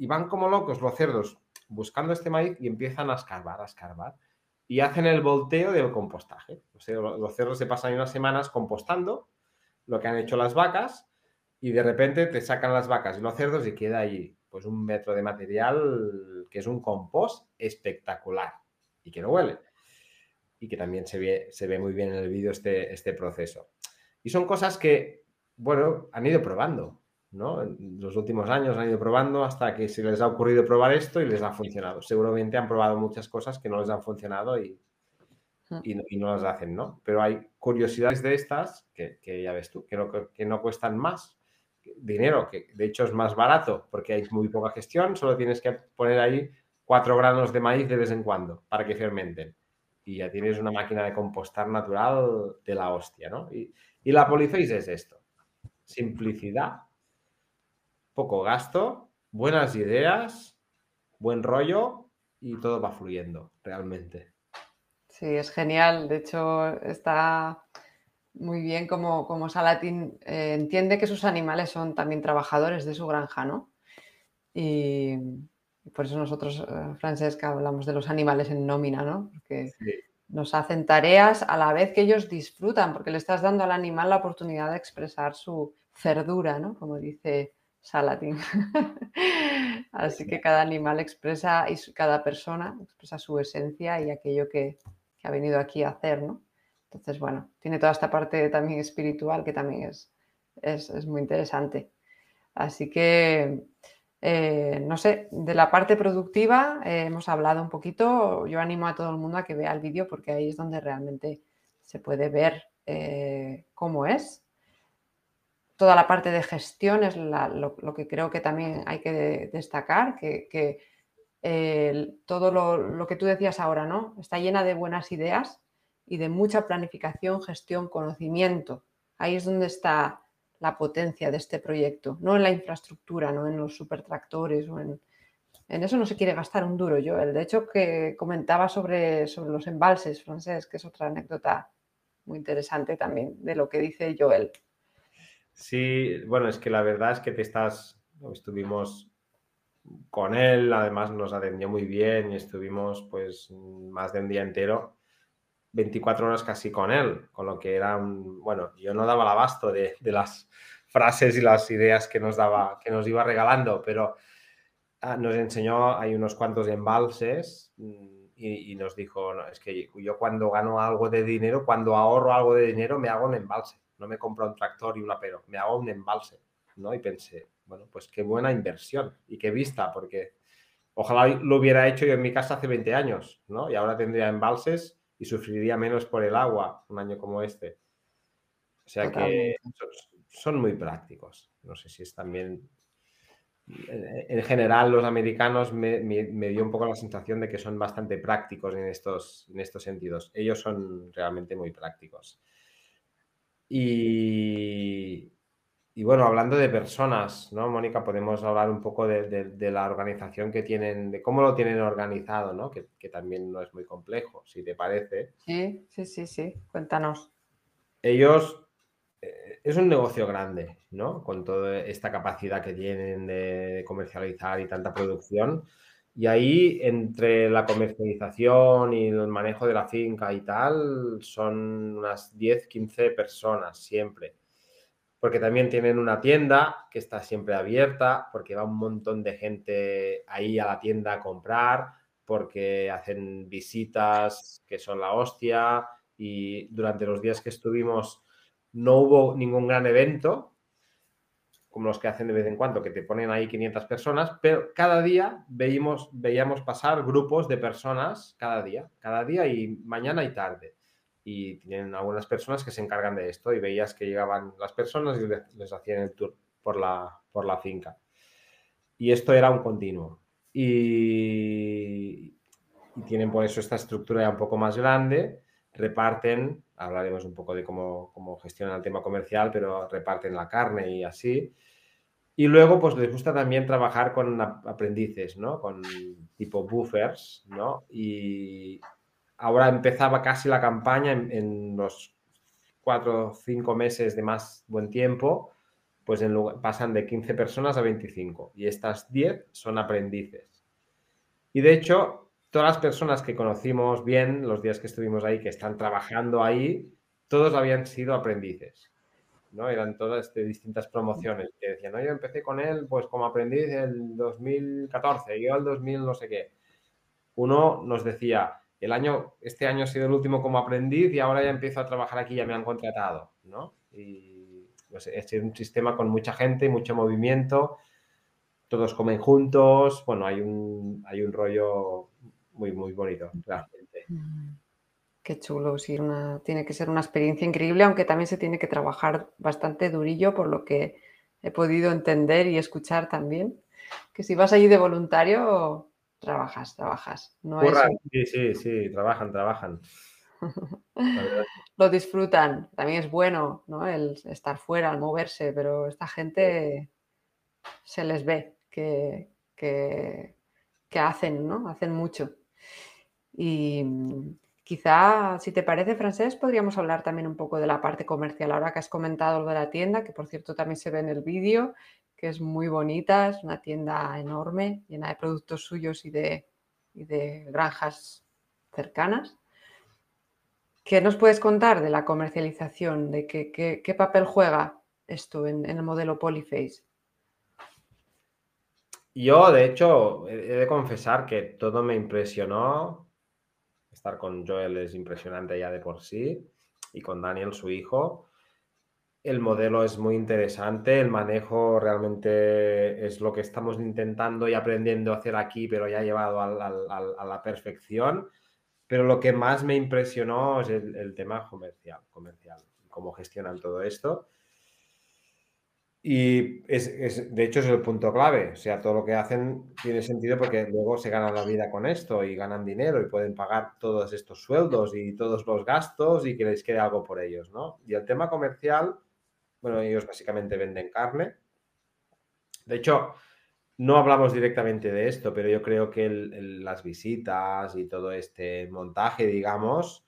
van como locos los cerdos buscando este maíz y empiezan a escarbar, a escarbar y hacen el volteo del compostaje. Los cerdos se pasan unas semanas compostando lo que han hecho las vacas y de repente te sacan las vacas y los cerdos y queda ahí pues un metro de material que es un compost espectacular y que no huele. Y que también se ve, se ve muy bien en el vídeo este, este proceso. Y son cosas que, bueno, han ido probando, ¿no? En los últimos años han ido probando hasta que se les ha ocurrido probar esto y les ha funcionado. Seguramente han probado muchas cosas que no les han funcionado y, mm. y, no, las hacen, ¿no? Pero hay curiosidades de estas que, que ya ves tú, que no, que no cuestan más dinero, que de hecho es más barato porque hay muy poca gestión, solo tienes que poner ahí cuatro granos de maíz de vez en cuando para que fermenten. Y ya tienes una máquina de compostar natural de la hostia, ¿no? Y, la Polyface es esto. Simplicidad, poco gasto, buenas ideas, buen rollo y todo va fluyendo realmente. Sí, es genial. De hecho, está muy bien como, como Salatín eh, entiende que sus animales son también trabajadores de su granja, ¿no? Y, por eso nosotros, eh, Francesca, hablamos de los animales en nómina, ¿no? Porque nos hacen tareas a la vez que ellos disfrutan, porque le estás dando al animal la oportunidad de expresar su cerdura, ¿no? Como dice Salatín. Así que cada animal expresa y cada persona expresa su esencia y aquello que, ha venido aquí a hacer, ¿no? Entonces, bueno, tiene toda esta parte también espiritual que también es, es, muy interesante. Así que, eh, no sé, de la parte productiva eh, hemos hablado un poquito. Yo animo a todo el mundo a que vea el vídeo porque ahí es donde realmente se puede ver eh, cómo es. Toda la parte de gestión es lo, que creo que también hay que destacar, que, todo lo, que tú decías ahora, ¿no? Está llena de buenas ideas y de mucha planificación, gestión, conocimiento. Ahí es donde está la potencia de este proyecto, no en la infraestructura, no en los supertractores o en, en eso no se quiere gastar un duro, Joel. De hecho, que comentaba sobre, sobre los embalses francés, que es otra anécdota muy interesante también de lo que dice Joel. Sí, bueno, es que la verdad es que te estás, estuvimos con él, además nos atendió muy bien y estuvimos pues más de un día entero, 24 horas casi con él, con lo que era bueno, yo no daba el abasto de, las frases y las ideas que nos daba, que nos iba regalando, pero ah, nos enseñó, hay unos cuantos embalses mm, y, nos dijo, es que yo cuando gano algo de dinero, cuando ahorro algo de dinero, me hago un embalse. No me compro un tractor y un apero, me hago un embalse. ¿no? Y pensé, bueno, pues qué buena inversión y qué vista, porque ojalá lo hubiera hecho yo en mi casa hace 20 años, ¿no? Y ahora tendría embalses y sufriría menos por el agua un año como este. O sea que son muy prácticos. No sé si es también en general los americanos me, dio un poco la sensación de que son bastante prácticos en estos, en estos sentidos. Ellos son realmente muy prácticos. Y, bueno, hablando de personas, ¿no, Mónica? Podemos hablar un poco de, la organización que tienen, de cómo lo tienen organizado, ¿no? Que, que también no es muy complejo, si te parece. Sí, sí, sí, sí. Cuéntanos. Ellos eh, es un negocio grande, ¿no? Con toda esta capacidad que tienen de comercializar y tanta producción. Y ahí, entre la comercialización y el manejo de la finca y tal, son unas 10, 15 personas siempre. Porque también tienen una tienda que está siempre abierta, porque va un montón de gente ahí a la tienda a comprar, porque hacen visitas que son la hostia. Y durante los días que estuvimos no hubo ningún gran evento, como los que hacen de vez en cuando, que te ponen ahí 500 personas, pero cada día veíamos, veíamos pasar grupos de personas, cada día, cada día y mañana y tarde. Y tienen algunas personas que se encargan de esto y veías que llegaban las personas y les, hacían el tour por la, por la finca. Y esto era un continuo. Y, tienen por eso esta estructura ya un poco más grande, reparten hablaremos un poco de cómo, cómo gestionan el tema comercial, pero reparten la carne y así. Y luego, pues les gusta también trabajar con aprendices, ¿no? Con tipo buffers, ¿no? Y ahora empezaba casi la campaña en, los cuatro o cinco meses de más buen tiempo, pues en pasan de 15 personas a 25 y estas 10 son aprendices. Y de hecho, todas las personas que conocimos bien los días que estuvimos ahí, que están trabajando ahí, todos habían sido aprendices. ¿no? Eran todas de distintas promociones. Que decían, no, yo empecé con él pues como aprendiz el 2014, yo el 2000 no sé qué. Uno nos decía, el año, este año ha sido el último como aprendiz y ahora ya empiezo a trabajar aquí, ya me han contratado, ¿no? Y pues, es un sistema con mucha gente, mucho movimiento, todos comen juntos, bueno, hay un, hay un rollo muy, muy bonito, realmente. Mm, qué chulo, sí, tiene que ser una experiencia increíble, aunque también se tiene que trabajar bastante durillo, por lo que he podido entender y escuchar también, que si vas allí de voluntario, trabajas, trabajas. No Sí, sí, sí, trabajan, trabajan. Lo disfrutan, también es bueno, ¿no? El estar fuera, el moverse, pero esta gente se les ve que, que, que hacen, ¿no? Hacen mucho. Y mm, quizá, si te parece, Francés, podríamos hablar también un poco de la parte comercial. Ahora que has comentado lo de la tienda, que por cierto también se ve en el vídeo, que es muy bonita, es una tienda enorme, llena de productos suyos y de, de granjas cercanas. ¿Qué nos puedes contar de la comercialización? ¿De qué, papel juega esto en, en el modelo Polyface? Yo, de hecho, he de confesar que todo me impresionó Estar con Joel es impresionante ya de por sí y con Daniel, su hijo. El modelo es muy interesante, el manejo realmente es lo que estamos intentando y aprendiendo a hacer aquí, pero ya llevado a la perfección. Pero lo que más me impresionó es el, tema comercial, comercial. cómo gestionan todo esto. Y es, de hecho es el punto clave, o sea, todo lo que hacen tiene sentido porque luego se ganan la vida con esto y ganan dinero y pueden pagar todos estos sueldos y todos los gastos y que les quede algo por ellos, ¿no? Y el tema comercial, bueno, ellos básicamente venden carne. De hecho, no hablamos directamente de esto, pero yo creo que las visitas y todo este montaje, digamos,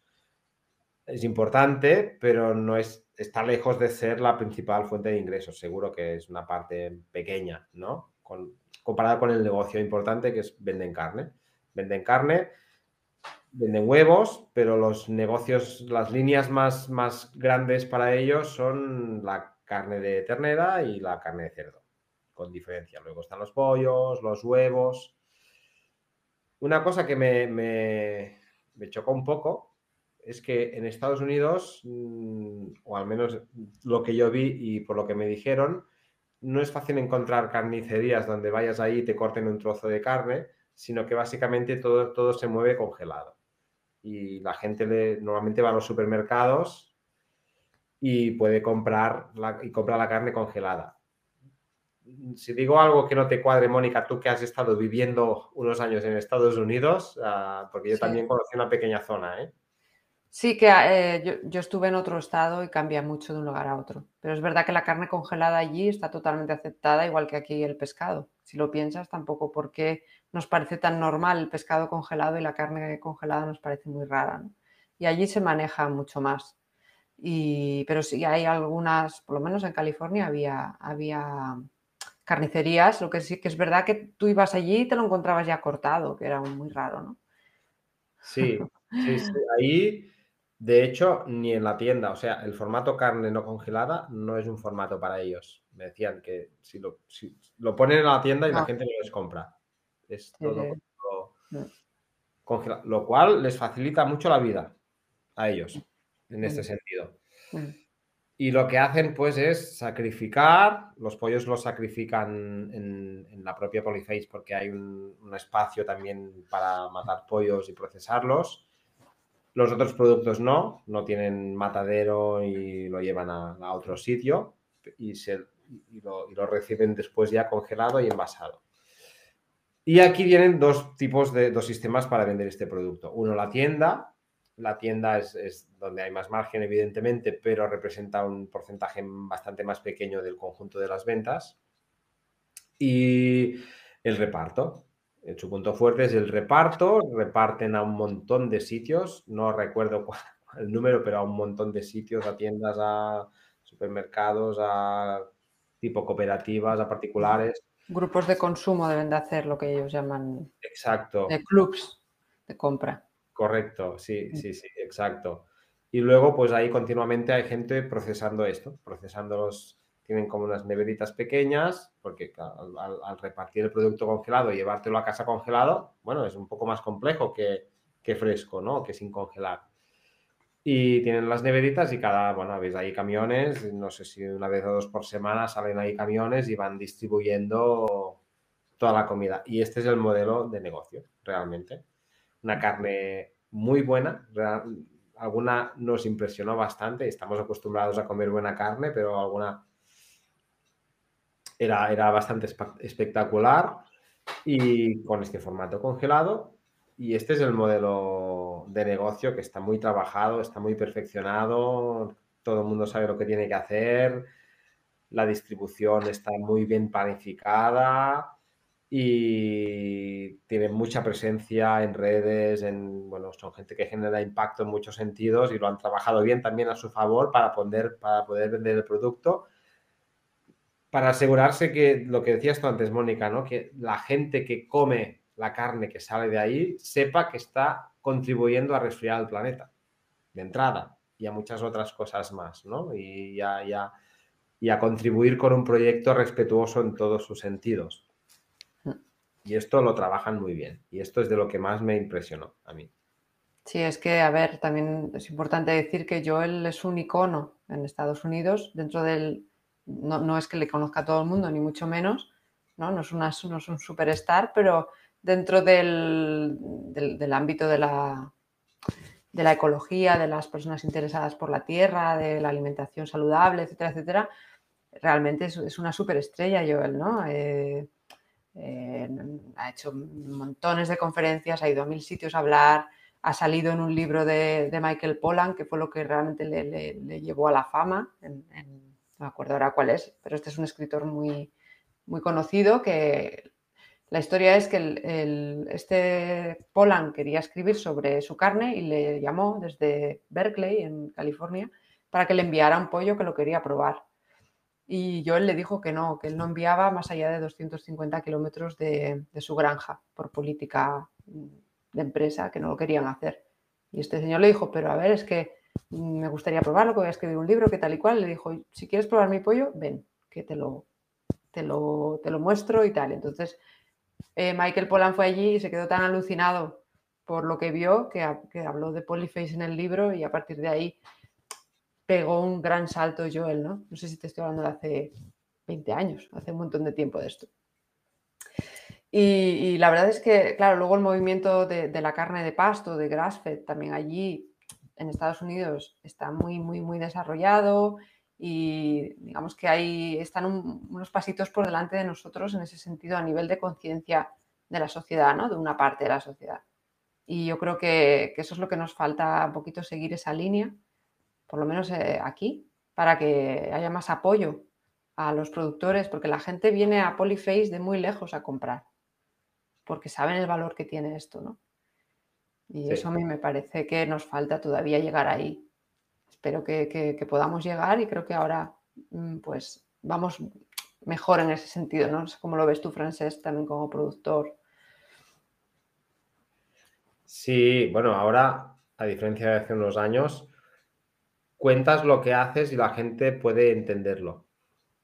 es importante, pero no es está lejos de ser la principal fuente de ingresos. Seguro que es una parte pequeña, ¿no? Con, comparada con el negocio importante que es venden carne. Venden carne, venden huevos, pero los negocios, las líneas más, más grandes para ellos son la carne de ternera y la carne de cerdo, con diferencia. Luego están los pollos, los huevos. Una cosa que me, me, me chocó un poco es que en Estados Unidos, mm, o al menos lo que yo vi y por lo que me dijeron, no es fácil encontrar carnicerías donde vayas ahí y te corten un trozo de carne, sino que básicamente todo, todo se mueve congelado. Y la gente normalmente va a los supermercados y puede comprar la, y compra la carne congelada. Si digo algo que no te cuadre, Mónica, tú que has estado viviendo unos años en Estados Unidos, ah, porque yo también conocí una pequeña zona, ¿eh? Sí, que eh, yo, estuve en otro estado y cambia mucho de un lugar a otro. Pero es verdad que la carne congelada allí está totalmente aceptada, igual que aquí el pescado. Si lo piensas, tampoco porque nos parece tan normal el pescado congelado y la carne congelada nos parece muy rara. Y allí se maneja mucho más. Y, pero sí hay algunas, por lo menos en California había, había carnicerías, lo que sí que es verdad que tú ibas allí y te lo encontrabas ya cortado, que era muy raro, ¿no? Sí, sí, sí. ahí de hecho, ni en la tienda, o sea, el formato carne no congelada no es un formato para ellos. Me decían que si lo, lo ponen en la tienda y la ah. gente no les compra. Es todo congelado, lo cual les facilita mucho la vida a ellos en este sentido. Y lo que hacen pues es sacrificar, los pollos los sacrifican en, la propia Polyface porque hay un, espacio también para matar pollos y procesarlos. Los otros productos no, no tienen matadero y lo llevan a, otro sitio y, se, lo, reciben después ya congelado y envasado. Y aquí vienen dos tipos de dos sistemas para vender este producto. Uno, la tienda. La tienda es, donde hay más margen, evidentemente, pero representa un porcentaje bastante más pequeño del conjunto de las ventas. Y el reparto. Su punto fuerte es el reparto, reparten a un montón de sitios, no recuerdo cuál, el número, pero a un montón de sitios, a tiendas, a supermercados, a tipo cooperativas, a particulares. Grupos de consumo deben de hacer lo que ellos llaman. Exacto. De clubs de compra. Correcto, sí, mm. sí, sí, exacto. Y luego, pues ahí continuamente hay gente procesando esto, procesando los, tienen como unas neveritas pequeñas, porque al, repartir el producto congelado y llevártelo a casa congelado, bueno, es un poco más complejo que, fresco, ¿no? Que sin congelar. Y tienen las neveritas y cada, bueno, veis ahí camiones, no sé si una vez o dos por semana salen ahí camiones y van distribuyendo toda la comida. Y este es el modelo de negocio, realmente. Una carne muy buena, alguna nos impresionó bastante, estamos acostumbrados a comer buena carne, pero alguna era, bastante espectacular y con este formato congelado. Y este es el modelo de negocio que está muy trabajado, está muy perfeccionado, todo el mundo sabe lo que tiene que hacer, la distribución está muy bien planificada y tiene mucha presencia en redes, en, bueno, son gente que genera impacto en muchos sentidos y lo han trabajado bien también a su favor para poder, para poder vender el producto para asegurarse que lo que decías tú antes, Mónica, ¿no? Que la gente que come la carne que sale de ahí sepa que está contribuyendo a resfriar el planeta, de entrada, y a muchas otras cosas más, ¿no? Y a, y a contribuir con un proyecto respetuoso en todos sus sentidos. Mm. Y esto lo trabajan muy bien. Y esto es de lo que más me impresionó a mí. Sí, es que, a ver, también es importante decir que Joel es un icono en Estados Unidos dentro del no, es que le conozca a todo el mundo, ni mucho menos, ¿no? No, es, una, no es un superstar, pero dentro del, ámbito de la, la ecología, de las personas interesadas por la tierra, de la alimentación saludable, etcétera, etcétera, realmente es, una superestrella Joel, ¿no? Eh, eh, ha hecho montones de conferencias, ha ido a mil sitios a hablar, ha salido en un libro de, Michael Pollan, que fue lo que realmente le, llevó a la fama, no me acuerdo ahora cuál es, pero este es un escritor muy, muy conocido que la historia es que este Polan quería escribir sobre su carne y le llamó desde Berkeley, en California, para que le enviara un pollo que lo quería probar. Y Joel le dijo que no, que él no enviaba más allá de 250 kilómetros de, su granja por política de empresa, que no lo querían hacer. Y este señor le dijo, pero a ver, es que me gustaría probarlo, que voy a escribir un libro, que tal y cual. Le dijo, si quieres probar mi pollo, ven, que te lo, te lo, te lo muestro y tal. Entonces, eh, Michael Pollan fue allí y se quedó tan alucinado por lo que vio que, habló de Polyface en el libro y a partir de ahí pegó un gran salto Joel, ¿no? No sé si te estoy hablando de hace 20 años, hace un montón de tiempo de esto. Y, la verdad es que, claro, luego el movimiento de, la carne de pasto, de grass-fed, también allí en Estados Unidos está muy, muy, muy desarrollado y digamos que ahí están unos pasitos por delante de nosotros en ese sentido a nivel de conciencia de la sociedad, ¿no? De una parte de la sociedad. Y yo creo que, que, eso es lo que nos falta un poquito seguir esa línea por lo menos eh, aquí, para que haya más apoyo a los productores, porque la gente viene a Polyface de muy lejos a comprar, porque saben el valor que tiene esto, ¿no? Y eso a mí me parece que nos falta todavía llegar ahí. Espero que, podamos llegar y creo que ahora mm, pues vamos mejor en ese sentido, ¿no? sé cómo lo ves tú, Francés, también como productor. Sí, bueno, ahora, a diferencia de hace unos años, cuentas lo que haces y la gente puede entenderlo,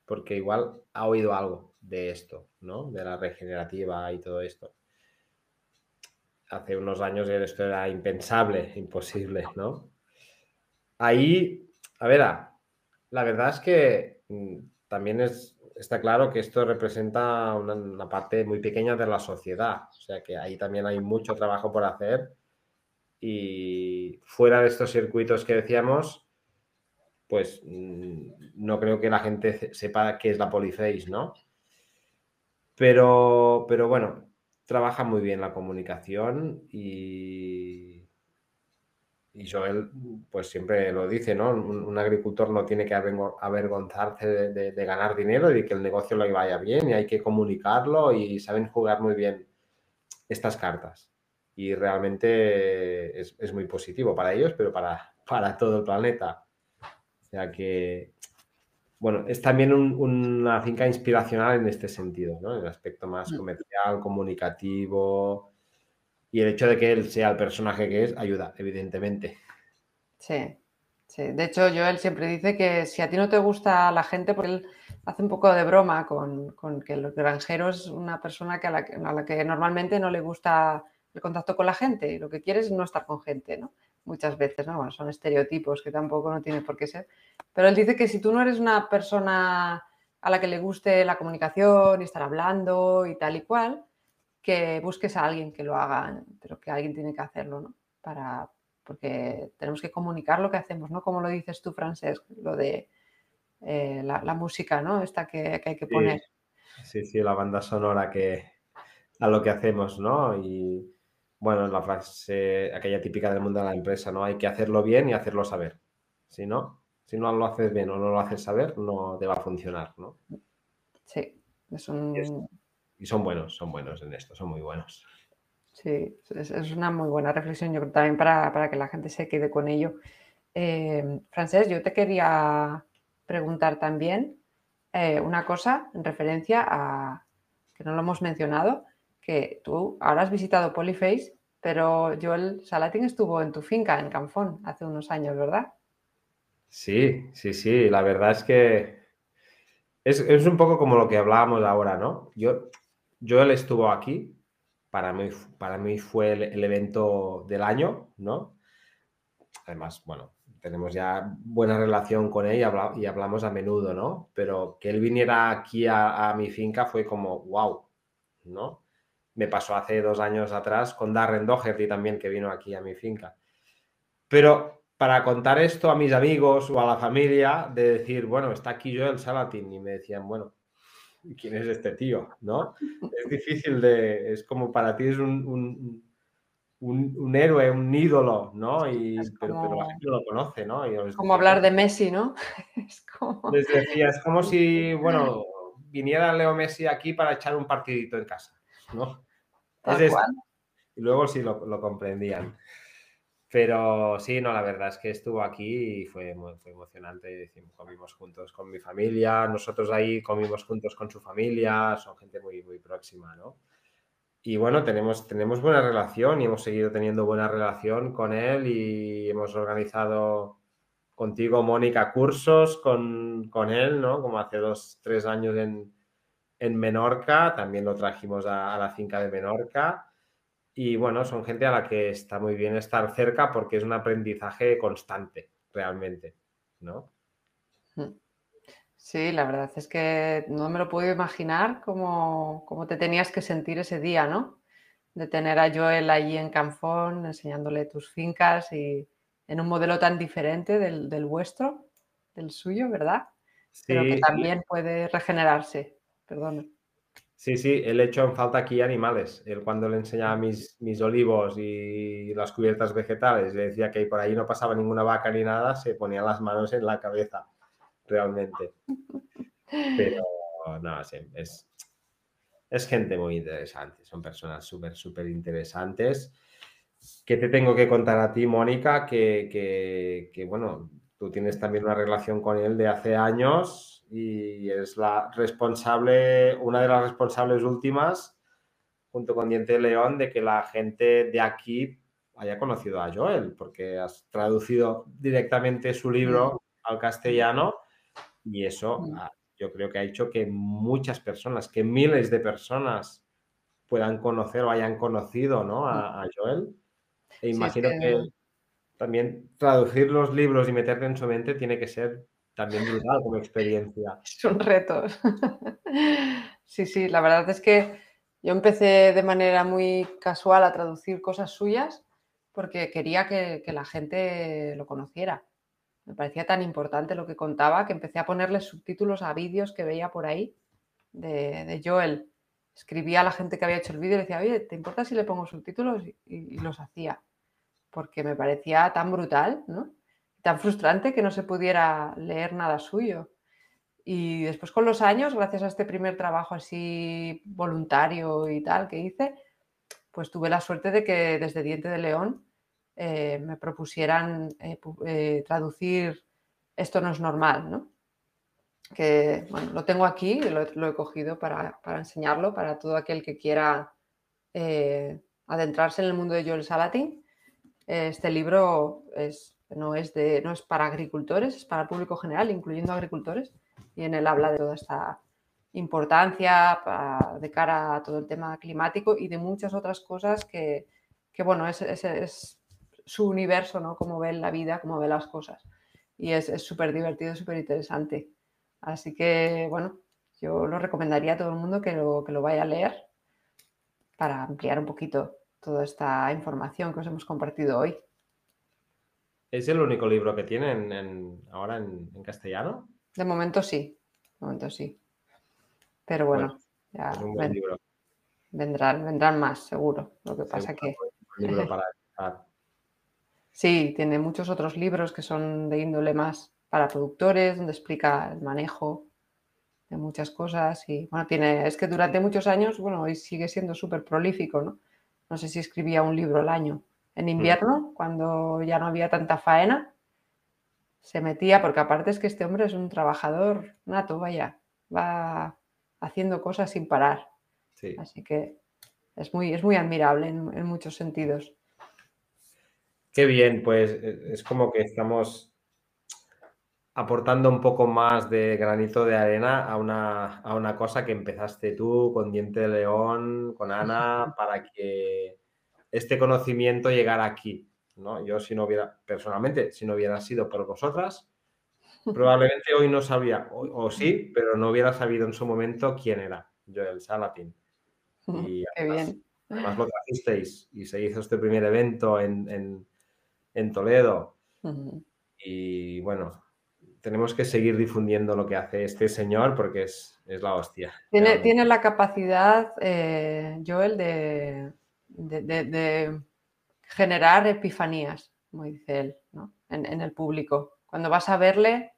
porque igual ha oído algo de esto, ¿no? De la regenerativa y todo esto. Hace unos años esto era impensable, imposible, ¿no? Ahí, a ver, la verdad es que mm, también es, está claro que esto representa una, parte muy pequeña de la sociedad, o sea que ahí también hay mucho trabajo por hacer y fuera de estos circuitos que decíamos, pues mm, no creo que la gente sepa qué es la Polyface, ¿no? Pero, pero bueno, trabaja muy bien la comunicación y, y Joel pues siempre lo dice, ¿no? Un, agricultor no tiene que avergonzarse de, de, ganar dinero y de que el negocio le vaya bien y hay que comunicarlo y saben jugar muy bien estas cartas. Y realmente es, es muy positivo para ellos, pero para, para todo el planeta. O sea que, bueno, es también una finca inspiracional en este sentido, ¿no? En el aspecto más mm. comercial, comunicativo. Y el hecho de que él sea el personaje que es ayuda, evidentemente. Sí, sí. De hecho, Joel siempre dice que si a ti no te gusta la gente, porque él hace un poco de broma con, que el granjero es una persona que a, la, a la que normalmente no le gusta el contacto con la gente y lo que quiere es no estar con gente, ¿no? muchas veces, ¿no? Bueno, son estereotipos que tampoco no tiene por qué ser. Pero él dice que si tú no eres una persona a la que le guste la comunicación y estar hablando y tal y cual, que busques a alguien que lo haga, pero que alguien tiene que hacerlo, ¿no? Para, porque tenemos que comunicar lo que hacemos, ¿no? Como lo dices tú, Francesc, lo de eh, la, música, ¿no? Esta que, hay que poner. Sí, sí, la banda sonora que a lo que hacemos, ¿no? Y, bueno, la frase, aquella típica del mundo de la empresa, ¿no? Hay que hacerlo bien y hacerlo saber. Si no, si no lo haces bien o no lo haces saber, no te va a funcionar, ¿no? Sí, es un... Y son buenos, son buenos en esto, son muy buenos. Sí, es, una muy buena reflexión, yo creo también para, que la gente se quede con ello. Eh, Francés, yo te quería preguntar también eh, una cosa en referencia a, que no lo hemos mencionado, que tú ahora has visitado Polyface, pero Joel Salatin estuvo en tu finca en Canfón hace unos años, ¿verdad? Sí, sí, sí, la verdad es que es, un poco como lo que hablábamos ahora, ¿no? Yo, Joel estuvo aquí, para mí, para mí fue el, evento del año, ¿no? Además, bueno, tenemos ya buena relación con él y, hablamos a menudo, ¿no? Pero que él viniera aquí a, mi finca fue como, wow, ¿no? me pasó hace dos años atrás con Darren Doherty también, que vino aquí a mi finca. Pero para contar esto a mis amigos o a la familia, de decir, bueno, está aquí Joel Salatin, y me decían, bueno, ¿quién es este tío? ¿No? Es difícil de, es como para ti es un, un, héroe, un ídolo, ¿no? Y, pero, la gente lo conoce, ¿no? como hablar de Messi, ¿no? es como... Les decía, es como si, bueno, viniera Leo Messi aquí para echar un partidito en casa, ¿no? Es y luego sí lo, lo, comprendían. Pero sí, no, la verdad es que estuvo aquí y fue, fue emocionante. Comimos juntos con mi familia, nosotros ahí comimos juntos con su familia, son gente muy, muy próxima, ¿no? Y bueno, tenemos, tenemos buena relación y hemos seguido teniendo buena relación con él y hemos organizado contigo, Mónica, cursos con, con él, ¿no? Como hace dos, tres años en, en Menorca, también lo trajimos a, la finca de Menorca. Y bueno, son gente a la que está muy bien estar cerca porque es un aprendizaje constante, realmente, ¿no? Hmm. Sí, la verdad es que no me lo puedo imaginar cómo, te tenías que sentir ese día, ¿no? De tener a Joel allí en Canfón enseñándole tus fincas y en un modelo tan diferente del, vuestro, del suyo, ¿verdad? Pero que también puede regenerarse. Perdón. Sí, sí, él hecho en falta aquí animales. Él cuando le enseñaba mis, mis olivos y las cubiertas vegetales, le decía que por ahí no pasaba ninguna vaca ni nada, se ponía las manos en la cabeza realmente. Pero no, es, es gente muy interesante, son personas súper, súper interesantes. ¿Qué te tengo que contar a ti, Mónica? Que, que, bueno, tú tienes también una relación con él de hace años y es la responsable, una de las responsables últimas, junto con Diente León, de que la gente de aquí haya conocido a Joel, porque has traducido directamente su libro al castellano y eso mm. yo creo que ha hecho que muchas personas, que miles de personas puedan conocer o hayan conocido ¿no? a, mm. Joel. E imagino que... también traducir los libros y meterte en su mente tiene que ser también brutal como experiencia. Son retos. sí, sí, la verdad es que yo empecé de manera muy casual a traducir cosas suyas porque quería que la gente lo conociera. Me parecía tan importante lo que contaba que empecé a ponerle subtítulos a vídeos que veía por ahí de, Joel. Escribía a la gente que había hecho el vídeo y decía, oye, ¿te importa si le pongo subtítulos? Y, los hacía. Porque me parecía tan brutal, ¿no? Tan frustrante que no se pudiera leer nada suyo. Y después con los años, gracias a este primer trabajo así voluntario y tal que hice, pues tuve la suerte de que desde Diente de León eh, me propusieran eh, eh, traducir Esto no es normal, ¿no? Que, bueno, lo tengo aquí, lo, lo he cogido para, enseñarlo para todo aquel que quiera adentrarse en el mundo de Joel Salatin. Este libro es, no, es para agricultores, es para el público general, incluyendo agricultores, y en él habla de toda esta importancia de cara a todo el tema climático y de muchas otras cosas que, bueno, es, es su universo, ¿no? Cómo ve la vida, cómo ve las cosas. Y es súper divertido, súper interesante. Así que, bueno, yo lo recomendaría a todo el mundo que lo, que lo vaya a leer para ampliar un poquito toda esta información que os hemos compartido hoy. ¿Es el único libro que tienen ahora en, castellano? De momento sí, de momento sí. Pero bueno, ya vendrán, vendrán más, seguro. Lo que pasa que... libro para Sí, tiene muchos otros libros que son de índole más para productores, donde explica el manejo de muchas cosas. Y bueno, tiene, es que durante muchos años, bueno, y sigue siendo súper prolífico, ¿no? No sé si escribía un libro al año. En mm. invierno, cuando ya no había tanta faena, se metía, porque aparte es que este hombre es un trabajador nato, vaya, va haciendo cosas sin parar. Así que es muy, es muy admirable en muchos sentidos. Qué bien, pues e, es como que estamos aportando un poco más de granito de arena a una, a una cosa que empezaste tú con Diente de León, con Ana, para que este conocimiento llegara aquí. ¿no? Yo si no hubiera, personalmente, si no hubiera sido por vosotras, probablemente hoy no sabía, o, sí, pero no hubiera sabido en su momento quién era Joel Salatin. Y Qué bien. además lo trajisteis y se hizo este primer evento en en Toledo. Y bueno, tenemos que seguir difundiendo lo que hace este señor porque es, la hostia. Tiene, tiene la capacidad, eh, Joel, de, de, generar epifanías, como dice él, ¿no? en, el público. Cuando vas a verle,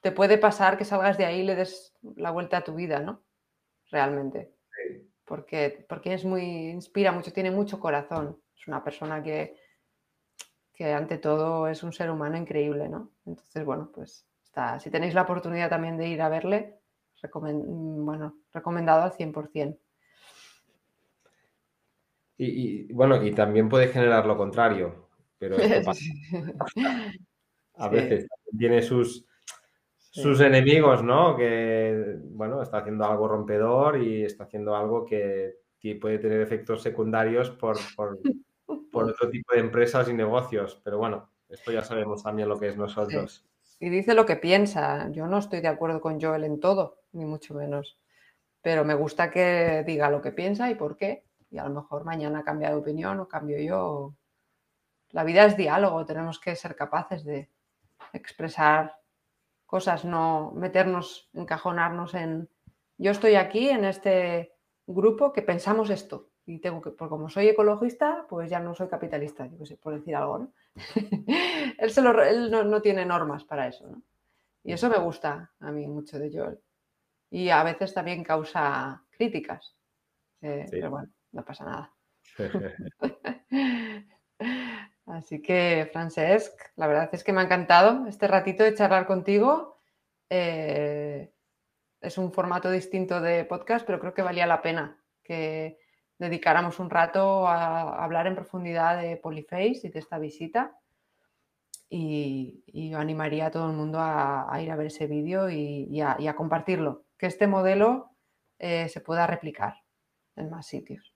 te puede pasar que salgas de ahí y le des la vuelta a tu vida, ¿no? Realmente. Porque, porque es muy, inspira mucho, tiene mucho corazón. Es una persona que, que ante todo es un ser humano increíble, ¿no? Entonces, bueno, pues está. Si tenéis la oportunidad también de ir a verle, bueno, recomendado al 100%. Y, bueno, y también puede generar lo contrario, pero a veces tiene sus, sus enemigos, ¿no? Que, bueno, está haciendo algo rompedor y está haciendo algo que puede tener efectos secundarios por, por, por otro tipo de empresas y negocios. Pero bueno, esto ya sabemos también lo que es nosotros. Y dice lo que piensa. Yo no estoy de acuerdo con Joel en todo, ni mucho menos. Pero me gusta que diga lo que piensa y por qué. Y a lo mejor mañana cambia de opinión o cambio yo. La vida es diálogo, tenemos que ser capaces de expresar cosas, no meternos, encajonarnos en yo estoy aquí en este grupo que pensamos esto y tengo que, por como soy ecologista, pues ya no soy capitalista, yo sé, por decir algo, ¿no? él, no, tiene normas para eso, ¿no? Y eso me gusta a mí mucho de Joel. Y a veces también causa críticas, eh, pero bueno, no pasa nada. Así que, Francesc, la verdad es que me ha encantado este ratito de charlar contigo. Eh, es un formato distinto de podcast, pero creo que valía la pena que dedicáramos un rato a hablar en profundidad de Polyface y de esta visita. Y, yo animaría a todo el mundo a, ir a ver ese vídeo y, a, compartirlo, que este modelo eh, se pueda replicar en más sitios.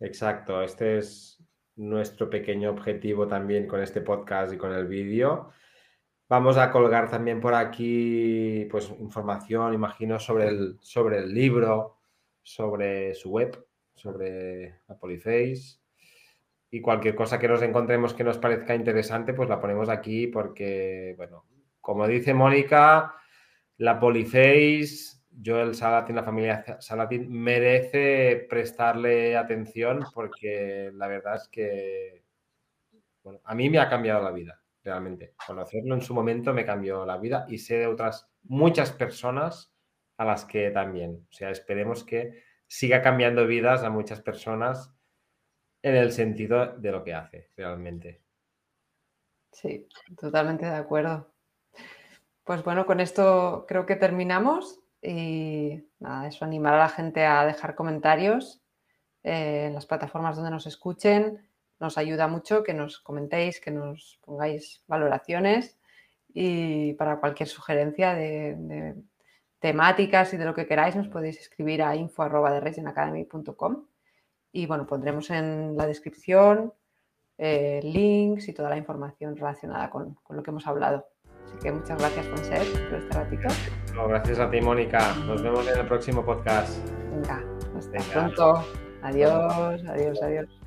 Exacto, este es nuestro pequeño objetivo también con este podcast y con el vídeo. Vamos a colgar también por aquí pues información, imagino, sobre el, sobre el libro, sobre su web, sobre la Polyface. Y cualquier cosa que nos encontremos que nos parezca interesante, pues la ponemos aquí porque, bueno, como dice Mónica, la Polyface, Joel Salatin, la familia Salatin, merece prestarle atención porque la verdad es que, bueno, a mí me ha cambiado la vida, realmente. Conocerlo en su momento me cambió la vida y sé de otras muchas personas a las que también. O sea, esperemos que siga cambiando vidas a muchas personas en el sentido de lo que hace realmente. Sí, totalmente de acuerdo. Pues bueno, con esto creo que terminamos y nada, eso animar a la gente a dejar comentarios eh, en las plataformas donde nos escuchen. Nos ayuda mucho que nos comentéis, que nos pongáis valoraciones y para cualquier sugerencia de temáticas y de lo que queráis, nos podéis escribir a info.com y bueno, pondremos en la descripción eh, links y toda la información relacionada con, lo que hemos hablado. Así que muchas gracias, Francesc, por este ratito. gracias a ti, Mónica. Nos vemos en el próximo podcast. Venga, hasta pronto. Adiós, adiós, adiós.